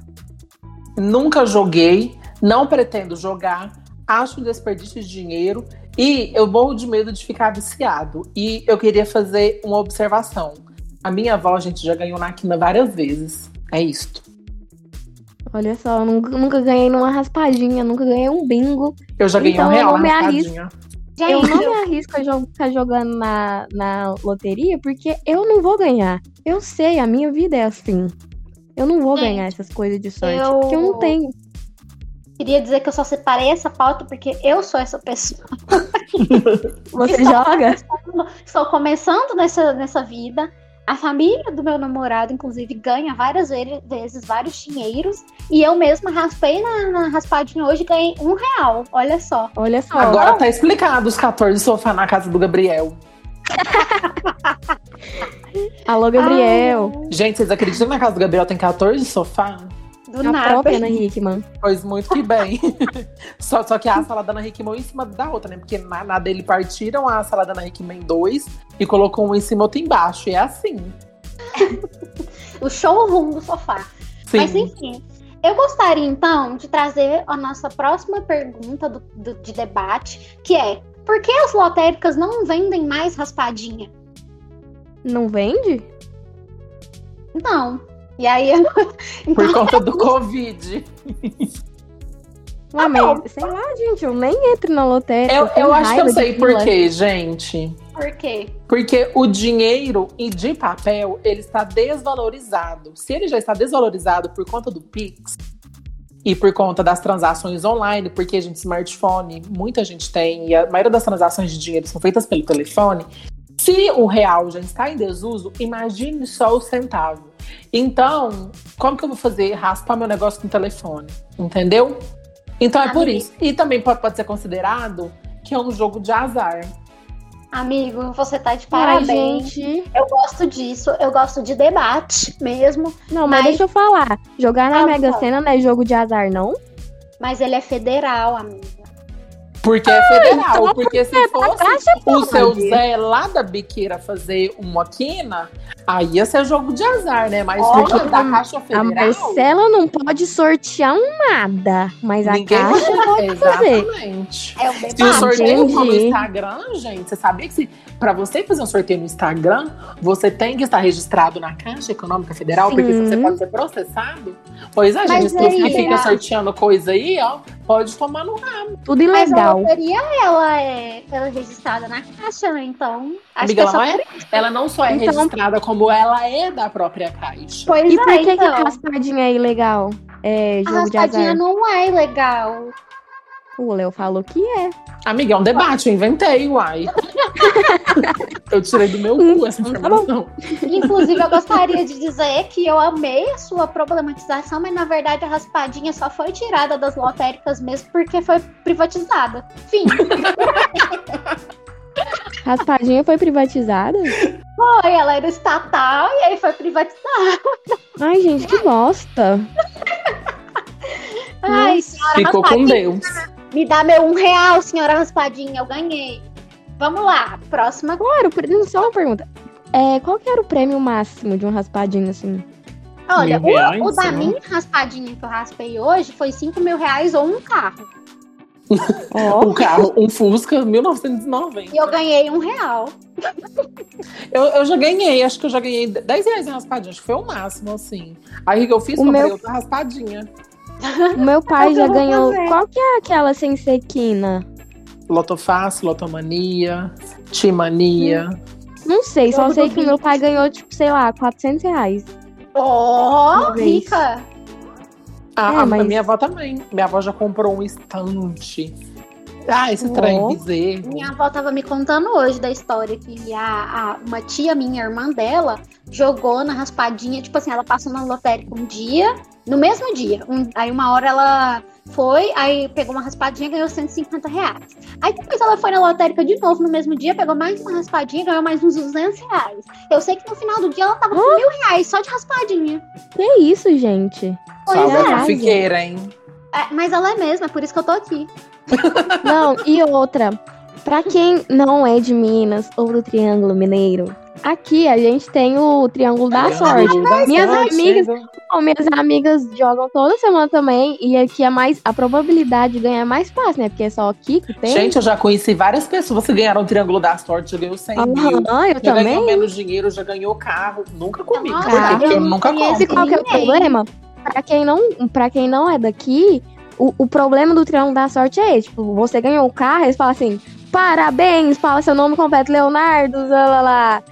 Nunca joguei, não pretendo jogar, acho um desperdício de dinheiro e eu morro de medo de ficar viciado. E eu queria fazer uma observação. A minha avó, gente, já ganhou na quina várias vezes. É isto. Olha só, eu nunca, nunca ganhei numa raspadinha, nunca ganhei um bingo. Eu já ganhei Então um eu real não na me raspadinha. Gente, Eu não me arrisco a jo- ficar jogando na, na loteria porque eu não vou ganhar. Eu sei, a minha vida é assim. Eu não vou Gente, ganhar essas coisas de sorte. eu- Porque eu não tenho. queria dizer que eu só separei essa pauta porque eu sou essa pessoa. Você Estou joga? começando- Estou começando nessa, nessa vida. A família do meu namorado, inclusive, ganha várias ve- vezes vários dinheiros. E eu mesma raspei na, na raspadinha hoje e ganhei um real. Olha só. Olha só. Agora tá explicado os 14 sofá na casa do Gabriel. Alô, Gabriel. Gente, vocês acreditam que na casa do Gabriel tem 14 sofá? Do a nada. própria Ana Hickman. Pois muito que bem. só, só que a sala da Ana Hickman em cima da outra, né? Porque na, na dele partiram a sala da Ana Hickman em dois e colocou um em cima e outro embaixo. E é assim. O showroom do sofá. Sim. Mas enfim. Eu gostaria, então, de trazer a nossa próxima pergunta do, do- de debate, que é: por que as lotéricas não vendem mais raspadinha? Não vende? Não. E aí, eu- Por então, conta do Covid. Ué, mas, sei lá, gente, eu nem entro na lotérica. Eu, eu acho que eu sei por quê, gente. por quê? Porque o dinheiro e de papel, ele está desvalorizado. Se ele já está desvalorizado por conta do Pix e por conta das transações online, porque, gente, smartphone, muita gente tem, e a maioria das transações de dinheiro são feitas pelo telefone. Se o real já está em desuso, imagine só o centavo. Então, como que eu vou fazer? Raspar meu negócio com o telefone. Entendeu? Então é por Amiga. isso. E também pode, pode ser considerado que é um jogo de azar. Amigo, você tá de Ai, parabéns. gente. Eu gosto disso, eu gosto de debate mesmo, Não, mas, Mas- deixa eu falar. Jogar na Ah, Mega. Sena não é jogo de azar, não? mas ele é federal, amiga. Porque é federal. então porque se é da fosse Caixa o seu. Zé lá da biqueira fazer uma quina, aí ia ser jogo de azar, né? Mas Olha, porque da Caixa A Federal. Marcela não pode sortear um nada, mas a Ninguém Caixa pode fazer. Exatamente. É o Se o sorteio for no. Instagram, gente, você sabia que se, pra você fazer um sorteio no Instagram, você tem que estar registrado na Caixa Econômica Federal, porque Sim. você pode ser processado. Pois é, Mas gente, se aí, você fica a- sorteando coisa aí, ó, pode tomar no rabo. Tudo Mas a ilegal. loteria, ela é, ela é registrada na caixa, né? Então, acho Amiga, que é ela só não é, por ela não só é Então- registrada, como ela é da própria Caixa. Pois E por é, que, que então. a raspadinha é ilegal? É A jogo de raspadinha azar. não é legal. O Léo falou que é. Amiga, é um debate, eu inventei, uai. eu tirei do meu cu essa Tá bom. informação. Inclusive, eu gostaria de dizer que eu amei a sua problematização, mas na verdade a raspadinha só foi tirada das lotéricas mesmo porque foi privatizada. Fim. Raspadinha foi privatizada? Foi, ela era estatal e aí foi privatizada. Ai, gente, que bosta. Ai, senhora Ficou com raspadinha. Deus. Me dá meu um real, senhora raspadinha, eu ganhei. Vamos lá, próxima. O prêmio? Só uma pergunta. É, qual que era o prêmio máximo de um raspadinho assim? Olha, Mil reais, o, o da né? minha raspadinha que eu raspei hoje foi 5 mil reais ou um carro. Ó, Um carro, um Fusca 1990. E eu ganhei um real. Eu, eu já ganhei, acho que eu já ganhei 10 reais em raspadinha, acho que foi o máximo, assim. Aí o que eu fiz, O comprei meu- outra raspadinha. o meu pai o já ganhou. fazer. Qual que é aquela sem sequina? Lotofácil, Lotomania, Timania. Não sei, só sei que meu pai ganhou, tipo, sei lá, 400 reais. Vez. rica. Ah, É, a mas- minha avó também. Minha avó já comprou um estante. Ah, esse Ó. trem bezerro. Minha avó tava me contando hoje da história que a, a- uma tia minha, irmã dela, jogou na raspadinha, tipo assim, ela passou na lotérica um dia, no mesmo dia. Um- aí uma hora ela foi, aí pegou uma raspadinha e ganhou 150 reais. Aí depois ela foi na lotérica de novo no mesmo dia, pegou mais uma raspadinha e ganhou mais uns 200 reais. Eu sei que no final do dia ela tava com mil reais só de raspadinha. Que isso, gente? Pois Salve é. Fiqueira, hein? É, mas ela é mesmo, é por isso que eu tô aqui. Não, e outra. Pra quem não é de Minas ou do Triângulo Mineiro, aqui a gente tem o Triângulo da Sorte. Triângulo da Minhas sorte, amigas-. Bom, minhas amigas jogam toda semana também, e aqui é mais. A probabilidade de ganhar é mais fácil, né? Porque é só aqui que tem. Gente, eu já conheci várias pessoas que ganharam o Triângulo da Sorte, já ganhou 100 mil. Aham, eu Já ganhou também. menos dinheiro, já ganhou carro. Nunca comigo. Nossa, Por quê? eu eu nunca conheço qual que é o problema? Pra quem não, pra quem não é daqui, o, o problema do Triângulo da Sorte é esse. Tipo, você ganhou o carro, eles falam assim, parabéns, fala seu nome completo, Leonardo, lá, lá, lá,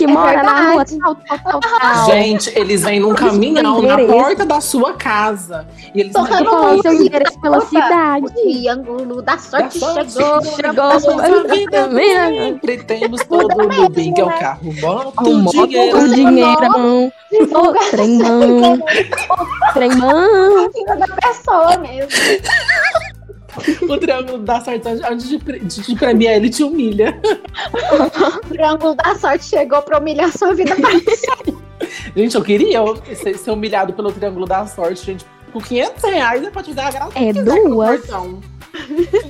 que É mora na rua verdade. tal, tal, tal, tal. Gente, eles vêm num caminhão na porta da sua casa. E eles Tocando seu endereço pela Opa, cidade. O triângulo da sorte Da sorte chegou. Chegou, sempre temos todo no bem, que é o carro moto, O moto, dinheiro. o dinheirão, o tremão, tremão. Filha da pessoa mesmo. O triângulo da sorte, antes de, de te premiar, ele te humilha. O triângulo da sorte chegou pra humilhar sua vida. Gente, eu queria ser, ser humilhado pelo triângulo da sorte, gente. Com 500 reais é pra te dar a graça É duas.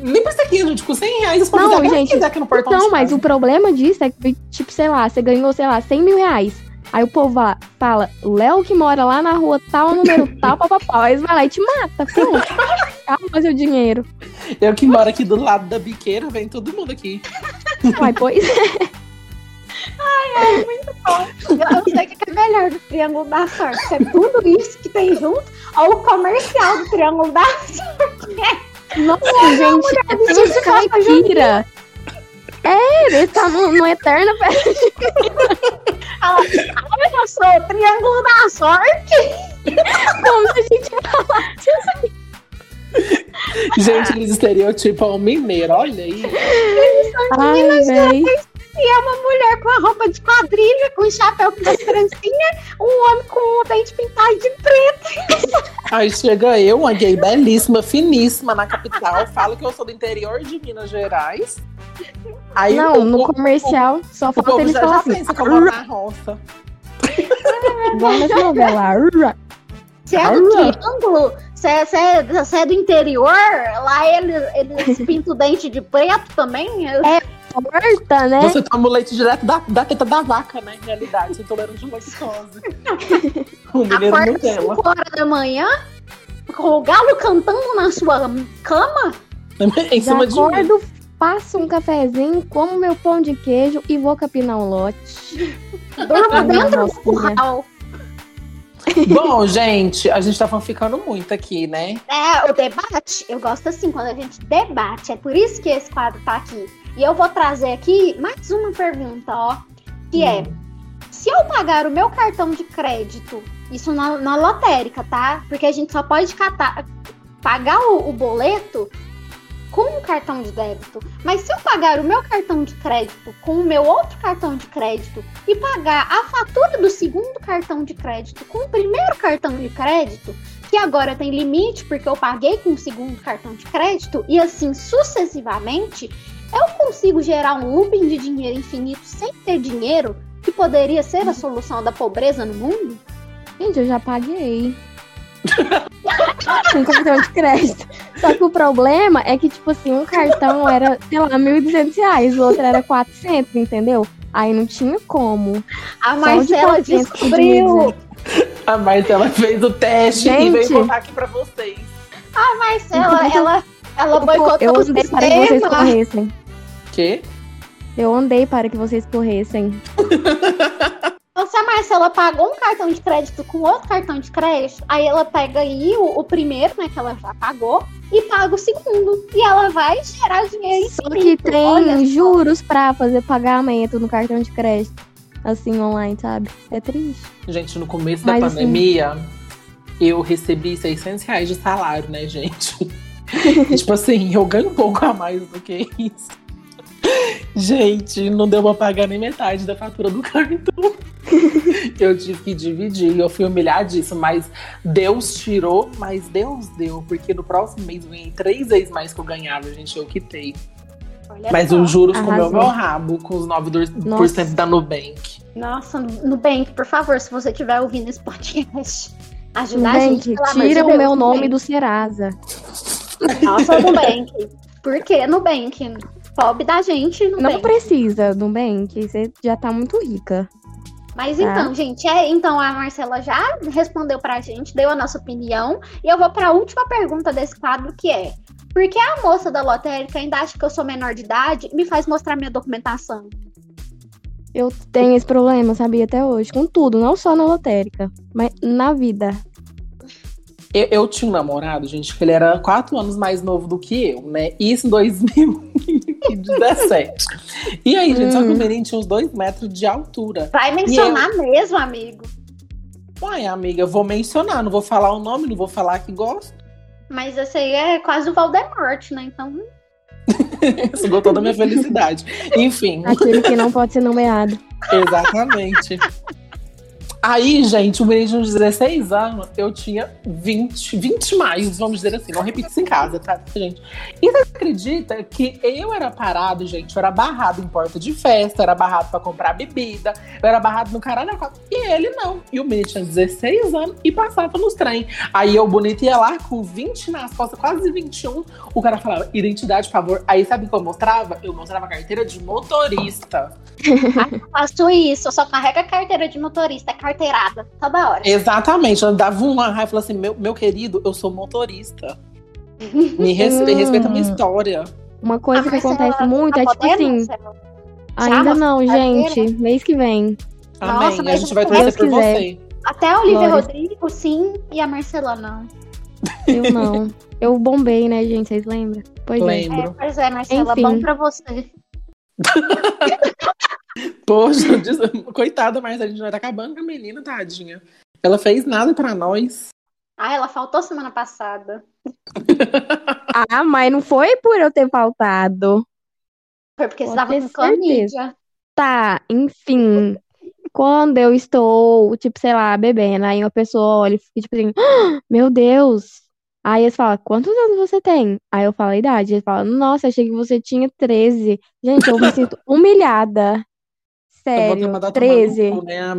Nem precisa aqui, gente. Com 100 reais você pode Não, gente, aqui no portão. De mas o problema disso é que, tipo, sei lá, você ganhou, sei lá, 100 mil reais. Aí o povo lá fala, Léo que mora lá na rua tal, número tal, papapá. Aí eles vão lá e te mata, pronto. Calma seu dinheiro. Eu que moro aqui do lado da biqueira, vem todo mundo aqui. Mas, pois Eu não sei o que é melhor do triângulo da sorte. Se é tudo isso que tem junto ou o comercial do triângulo da Nossa, gente, é tudo caipira. É, ele tá no, no eterno Olha, eu sou o triângulo da sorte. como se a gente Gente, eles estereotipam o mineiro, olha aí. Ai, véi. E é uma mulher com a roupa de quadrilha, com chapéu com as trancinhas, um homem com o dente pintado de preto. Aí chega eu, uma gay belíssima, finíssima na capital, falo que eu sou do interior de Minas Gerais. Aí Não, o, no o, comercial só o falta povo eles falar assim. pensa que eu na roça. Novela. Se é do triângulo, Você é, é- é do interior? Lá eles, eles pintam o dente de preto também? É. Torta, né? Você toma o leite direto da, da teta da vaca, né? Em realidade, você intolerante de lactose. o mineiro Acorda Nutella. 5 horas da manhã, com o galo cantando na sua cama? em Já cima de mim. acordo, passo um cafezinho, como meu pão de queijo e vou capinar um lote. Durmo dentro do curral. Bom, gente, a gente tá ficando muito aqui, né? É, o debate, eu gosto assim, quando a gente debate. É por isso que esse quadro tá aqui. E eu vou trazer aqui mais uma pergunta, ó. Que é: se eu pagar o meu cartão de crédito, isso na, na lotérica, tá? Porque a gente só pode catar, pagar o, o boleto com o cartão de débito. Mas se eu pagar o meu cartão de crédito com o meu outro cartão de crédito e pagar a fatura do segundo cartão de crédito com o primeiro cartão de crédito, que agora tem limite porque eu paguei com o segundo cartão de crédito e assim sucessivamente, eu consigo gerar um looping de dinheiro infinito sem ter dinheiro, que poderia ser a solução da pobreza no mundo? Gente, eu já paguei. Com cartão de crédito. Só que o problema é que, tipo assim, um cartão era, sei lá, 1.200 reais, o outro era 400, entendeu? Aí não tinha como. A de Marcela 400 descobriu. A Marcela fez o teste e Gente. veio contar aqui pra vocês. A Marcela, ela, ela boicotou Eu o andei para que vocês corressem. Quê? Eu andei para que vocês corressem. Então, se a Marcela pagou um cartão de crédito com outro cartão de crédito, aí ela pega aí o, o primeiro, né, que ela já pagou, e paga o segundo. E ela vai gerar dinheiro Só que. Olha tem só. juros pra fazer pagamento no cartão de crédito. Assim, online, sabe? É triste. Gente, no começo Mas, da assim- pandemia, eu recebi 600 reais de salário, né, gente? tipo assim, eu ganho um pouco a mais do que isso. Gente, não deu pra pagar nem metade da fatura do cartão. eu tive que dividir, eu fui humilhadíssima, mas Deus tirou, mas Deus deu, porque no próximo mês eu ganhei três vezes mais que eu ganhava, gente, eu quitei. Olha Mas só. os juros comeu meu rabo com os 9% Nossa. da Nubank. Nossa, Nubank, por favor, se você estiver ouvindo esse podcast, ajuda a Nubank, gente. pelo tira o Deus, meu nome Nubank. do Serasa. Nossa, Nubank. Por que Nubank? Pobre da gente, Nubank. Não precisa, Nubank. Você já tá muito rica. Mas Tá. então, gente, é, então a Marcela já respondeu pra gente, deu a nossa opinião. E eu vou pra última pergunta desse quadro, que é: por que a moça da lotérica ainda acha que eu sou menor de idade e me faz mostrar minha documentação? Eu tenho esse problema, sabia, até hoje. Com tudo, não só na lotérica, mas na vida. Eu, eu tinha um namorado, gente, que ele era quatro anos mais novo do que eu, né? Isso em 2017. E aí, gente, só que o Hum. menino tinha uns dois metros de altura. Vai mencionar mesmo, amigo. Uai, amiga, eu vou mencionar, não vou falar o nome, não vou falar que gosto. Mas esse aí é quase o Voldemort, né? Então, Sugou toda a minha felicidade. Enfim, Aquele que não pode ser nomeado. exatamente. Aí, gente, o menino tinha uns 16 anos, eu tinha 20, 20 mais, vamos dizer assim. Não repita isso em casa, tá, gente? E você acredita que eu era parado, gente? Eu era barrado em porta de festa, era barrado pra comprar bebida, eu era barrado no caralho. E ele não. E o menino tinha 16 anos e passava nos trem. Aí eu, bonito, ia lá com 20 nas costas, quase 21. O cara falava, identidade, por favor. Aí sabe o que eu mostrava? Eu mostrava a carteira de motorista. Faço isso, eu só carrego a carteira de motorista, é carteirada, toda hora. Exatamente, eu dava uma raiva e falava assim: meu, meu querido, eu sou motorista. Me respe- Hum. respeita a minha história. Uma coisa Ah, que acontece muito tá é tipo assim. Ainda não, gente. Mês que vem. Nossa, Amém. a mas gente vai se torcer por quiser. você. Até a Olivia Glória. Rodrigo, sim, e a Marcela não. Eu não. Eu bombei, né, gente? Vocês lembram? Pois é. É, Lembro. pois é, Marcela, Enfim. bom pra você. Poxa, diz- coitada, mas a gente vai tá acabando com a menina, tadinha. Ela fez nada pra nós. Ah, ela faltou semana passada. Ah, mas não foi por eu ter faltado. Foi porque você Pode tava ter com clamídia. Tá, enfim. Quando eu estou, tipo, sei lá, bebendo, aí uma pessoa olha e fica tipo assim, "Ah, meu Deus. Aí eles falam, quantos anos você tem? Aí eu falo a idade. Eles falam, nossa, achei que você tinha 13. Gente, eu me sinto humilhada. Sério, mandado tomar no 13. cu, né?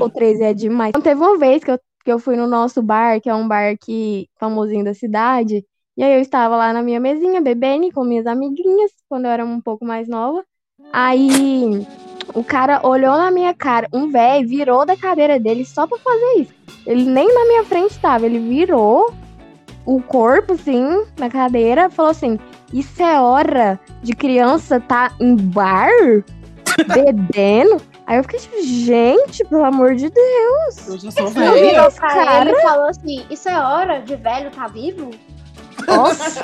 Ou 13 é demais. Então, teve uma vez que eu, que eu fui no nosso bar, que é um bar que famosinho da cidade. E aí eu estava lá na minha mesinha bebendo com minhas amiguinhas, quando eu era um pouco mais nova. Aí o cara olhou na minha cara, um velho virou da cadeira dele só pra fazer isso. Ele nem na minha frente tava, ele virou o corpo, assim, na cadeira, falou assim: Isso é hora de criança tá em bar bebendo? Aí eu fiquei tipo, gente, pelo amor de Deus. Eu já sou Não velha. virou pra cara. ele falou assim: Isso é hora de velho tá vivo? Nossa!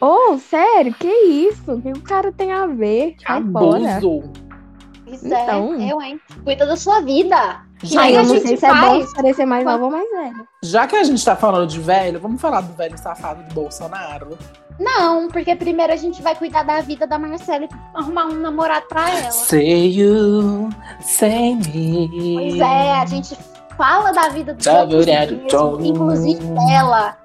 oh, sério? Que isso? O que o cara tem a ver? Que abuso. Isso Então. é, eu, hein? Cuida da sua vida. Já, Aí eu a não gente sei se é bom faz. parecer mais nova ou mais velha. já que a gente tá falando de velho, vamos falar do velho safado do Bolsonaro? Não, porque primeiro a gente vai cuidar da vida da Marcela e arrumar um namorado pra ela. Say you, say me. Pois é, a gente fala da vida dos Tá outros mesmo, inclusive dela.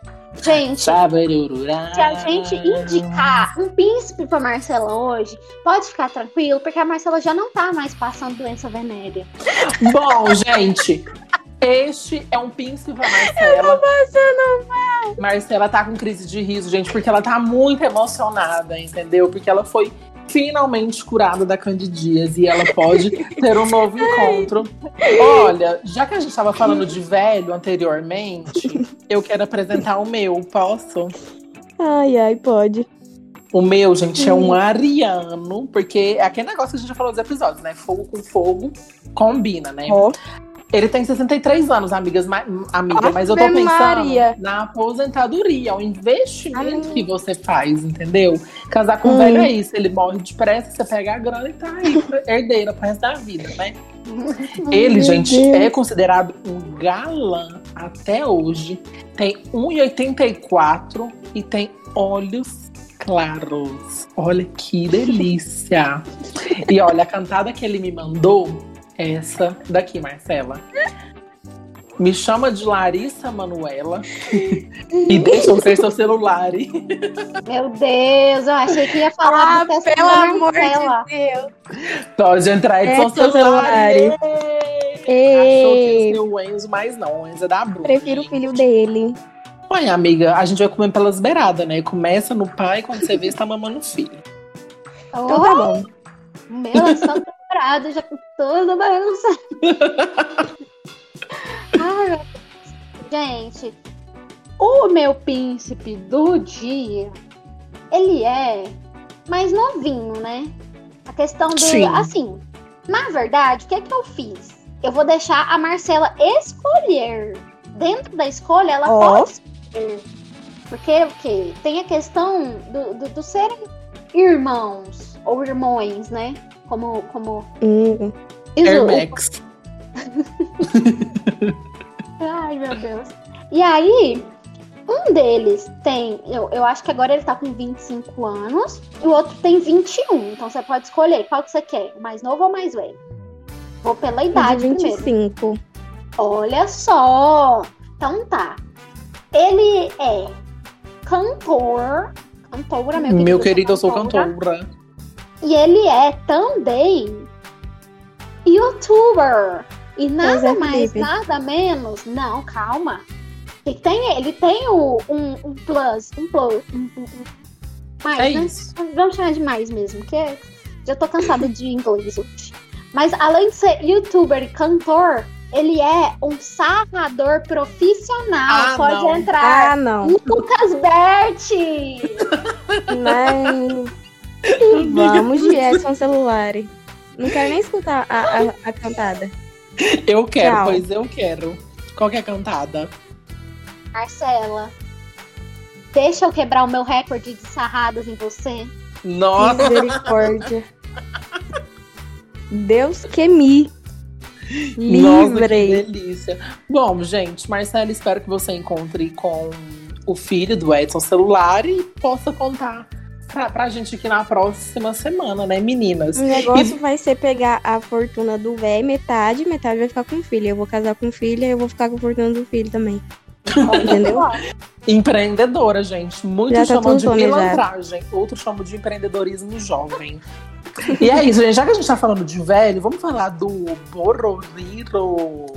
Gente, se a gente indicar um príncipe pra Marcela hoje, pode ficar tranquilo, porque a Marcela já não tá mais passando doença venérea. Bom, gente, este é um príncipe pra Marcela. Marcela tá com crise de riso, gente, porque ela tá muito emocionada, entendeu? Porque ela foi finalmente curada da candidíase e ela pode ter um novo encontro. Olha, já que a gente tava falando de velho anteriormente, eu quero apresentar o meu, posso? Ai, ai, pode. O meu, gente, é um ariano, porque é aquele negócio que a gente já falou dos episódios, né? Fogo com fogo combina, né? Ó. Ele tem 63 anos, amigas, ma- amiga, Ave mas eu tô pensando Maria. na aposentadoria, o investimento Ai. que você faz, entendeu? Casar com um Hum. velho é isso, ele morre depressa, você pega a grana e tá aí, herdeira pro resto da vida, né? Ele, meu gente, Deus. é considerado um galã até hoje. Tem 1,84 e tem olhos claros. Olha que delícia. e olha, a cantada que ele me mandou essa daqui, Marcela. Me chama de Larissa Manuela e deixa eu ser seu celular. Meu Deus, eu achei que ia falar Ah, do pelo amor Marcela. de Deus. Pode entrar aí É com seu celular. celular. Ei! Achou que ia ser o Enzo, mas não, o Enzo é da Bruna. Prefiro o filho dele. Mãe, amiga, a gente vai comer pelas beiradas, né? Começa no pai, quando você vê, você tá mamando o filho. Então tá bom. Meu, é só temporada, já com toda a bagunça. Ai. Gente, o meu príncipe do dia, ele é mais novinho, né? A questão dele, Sim. assim, na verdade, o que é que eu fiz? Eu vou deixar a Marcela escolher. Dentro da escolha, ela Ó. pode escolher. Porque o quê? Tem a questão do, do, do serem irmãos ou irmãos, né? Como, como Hum. o- Air Max. Ai, meu Deus. E aí, um deles tem, eu, eu acho que agora ele tá com 25 anos, e o outro tem 21. Então você pode escolher qual que você quer, o mais novo ou o mais velho. Vou pela De idade primeiro. 25. Olha só! Então tá. Ele é cantor. Cantora, meu querido. Meu querido, eu sou cantora. E ele é também youtuber. E nada mais, nada menos. Não, calma. Ele tem, ele tem o, um, um plus, um plus, um, um- um- mais, É né? Vamos chamar de mais mesmo, que é- já tô cansada de inglês hoje. Mas além de ser youtuber e cantor, ele é um sarrador profissional. Ah, Pode não. entrar. Ah, não. Lucas Berti! Não. Vamos de Edson celular. Não quero nem escutar a, a, a cantada. Eu quero, Tchau. pois eu quero. Qual que é a cantada? Marcela, deixa eu quebrar o meu recorde de sarradas em você. Nossa, Misericórdia. Deus que me nossa, que livre. delícia. Bom, gente, Marcela, espero que você encontre com o filho do Edson celular e possa contar pra, pra gente aqui na próxima semana, né, meninas? O negócio vai ser pegar a fortuna do velho, metade, metade vai ficar com o filho. Eu vou casar com filha e eu vou ficar com a fortuna do filho também. Entendeu? Empreendedora, gente. Muitos tá chamam de pilantragem, outros chamam de empreendedorismo jovem. E é isso, gente. Já que a gente tá falando de velho, vamos falar do Bororiro.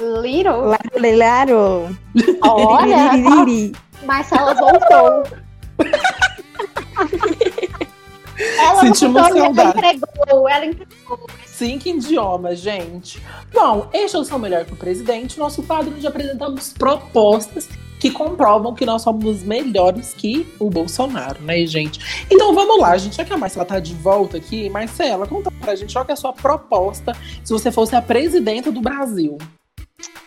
Little. Laro. Olha, Marcela voltou. ela Sentimos voltou e ela saudade. entregou, ela entregou. Cinco idiomas, gente. Bom, este é o Sou Melhor que o Presidente, nosso quadro onde apresentamos propostas que comprovam que nós somos melhores que o Bolsonaro, né, gente? Então vamos lá, gente. Já que a Marcela tá de volta aqui, Marcela, conta pra gente qual que é a sua proposta se você fosse a presidenta do Brasil.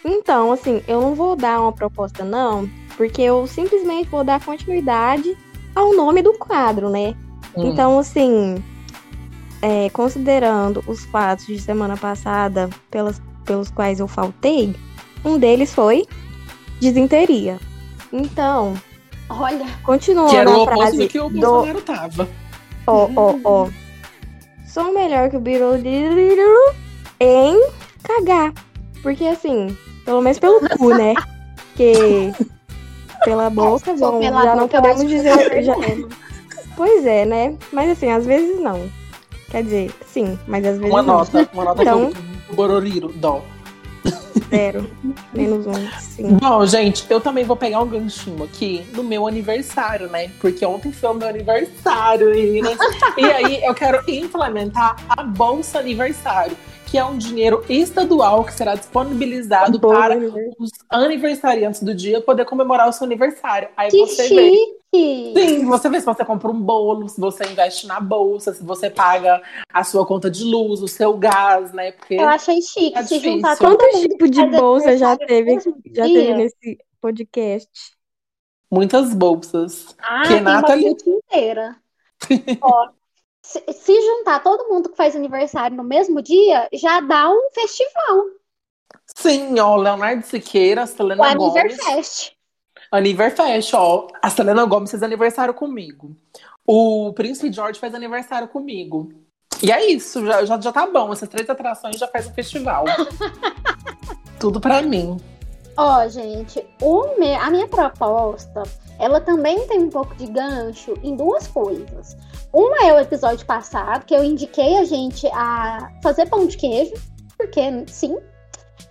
Então, assim, eu não vou dar uma proposta, não, porque eu simplesmente vou dar continuidade ao nome do quadro, né? Hum. Então, assim, é, considerando os fatos de semana passada pelas, pelos quais eu faltei, um deles foi desinteria. Então, Olha, continuando que era o a frase do que o do Bolsonaro tava. Ó, ó, ó. Sou melhor que o Biruliro em cagar. Porque assim, pelo menos pelo cu, né? Porque pela boca, só bom, pela já não boca eu podemos dizer. Já... mesmo. Pois é, né? Mas assim, às vezes não. Quer dizer, sim, mas às vezes Uma não. nota, uma nota Então- Bororiro, dó. Zero. Menos um, sim. Bom, gente, eu também vou pegar um ganchinho aqui no meu aniversário, né? Porque ontem foi o meu aniversário, meninas. e aí eu quero implementar a Bolsa Aniversário, que é um dinheiro estadual que será disponibilizado Bom para aniversário. os aniversariantes do dia poder comemorar o seu aniversário. Aí Que você vê. chique. Sim, você vê se você compra um bolo, se você investe na bolsa, se você paga a sua conta de luz, o seu gás, né? Porque Eu achei chique. Tá se difícil. juntar todo Quantos mundo tipos de bolsa já teve, já teve nesse podcast? muitas bolsas. Ah, Que tem uma inteira. Ó, se, se juntar todo mundo que faz aniversário no mesmo dia, já dá um festival. Sim, ó, Leonardo Siqueira, O Selena Gomes. Aniverfest. Aniverfest, ó. A Selena Gomes fez aniversário comigo. O Príncipe George faz aniversário comigo. E é isso, já, já, já tá bom. Essas três atrações já faz um festival. Tudo pra mim. Ó, gente, o me- a minha proposta, ela também tem um pouco de gancho em duas coisas. Uma é o episódio passado, que eu indiquei a gente a fazer pão de queijo, porque sim.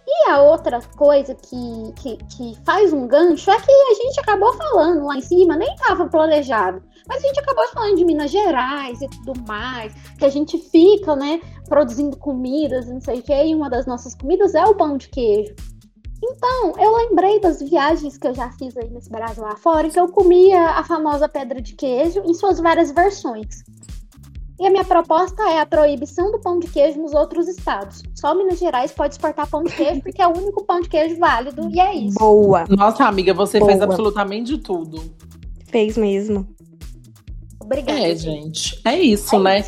E a outra coisa que, que, que faz um gancho é que a gente acabou falando lá em cima, nem estava planejado, mas a gente acabou falando de Minas Gerais e tudo mais, que a gente fica, né, produzindo comidas, não sei o quê, e uma das nossas comidas é o pão de queijo. Então, eu lembrei das viagens que eu já fiz aí nesse Brasil lá fora, que eu comia a famosa pedra de queijo em suas várias versões. E a minha proposta é a proibição do pão de queijo nos outros estados. Só Minas Gerais pode exportar pão de queijo, porque é o único pão de queijo válido, e é isso. Boa. Nossa, amiga, você fez Boa. absolutamente de tudo. Fez mesmo. Obrigada. É, gente. É isso, né?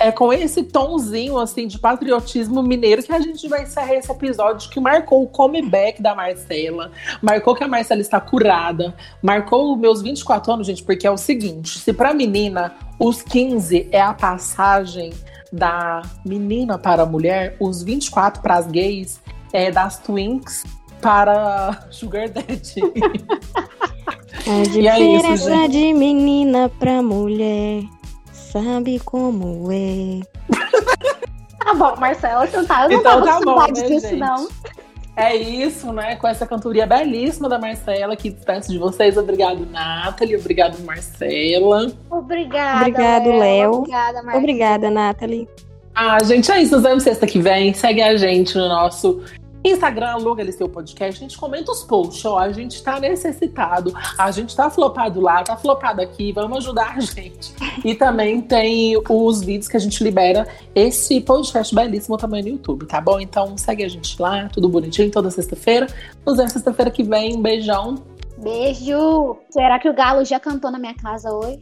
É com esse tomzinho, assim, de patriotismo mineiro que a gente vai encerrar esse episódio que marcou o comeback da Marcela, marcou que a Marcela está curada, marcou os meus 24 anos, gente, porque é o seguinte, se pra menina os 15 é a passagem da menina para a mulher, os 24 para as gays é das twinks para Sugar Daddy. A E é isso, diferença de menina pra mulher. Sabe como é? Tá bom, Marcela, você tá, eu não Então tava tá bom, né, disso, gente? não. É isso, né? Com essa cantoria belíssima da Marcela, que despeço de vocês. Obrigado, Nathalie. Obrigado, Marcela. Obrigada, Obrigado, Léo. Obrigada, Marcela. Obrigada, Nathalie. Ah, gente, é isso. Nos vemos sexta que vem. Segue a gente no nosso Instagram, Aluga ali seu podcast. A gente comenta os posts, ó. A gente tá necessitado. A gente tá flopado lá, tá flopado aqui. Vamos ajudar a gente. E também tem os vídeos que a gente libera. Esse podcast belíssimo também no YouTube, tá bom? Então segue a gente lá, tudo bonitinho, toda sexta-feira. Nos vemos sexta-feira que vem. Um beijão. Beijo. Será que o Galo já cantou na minha casa hoje?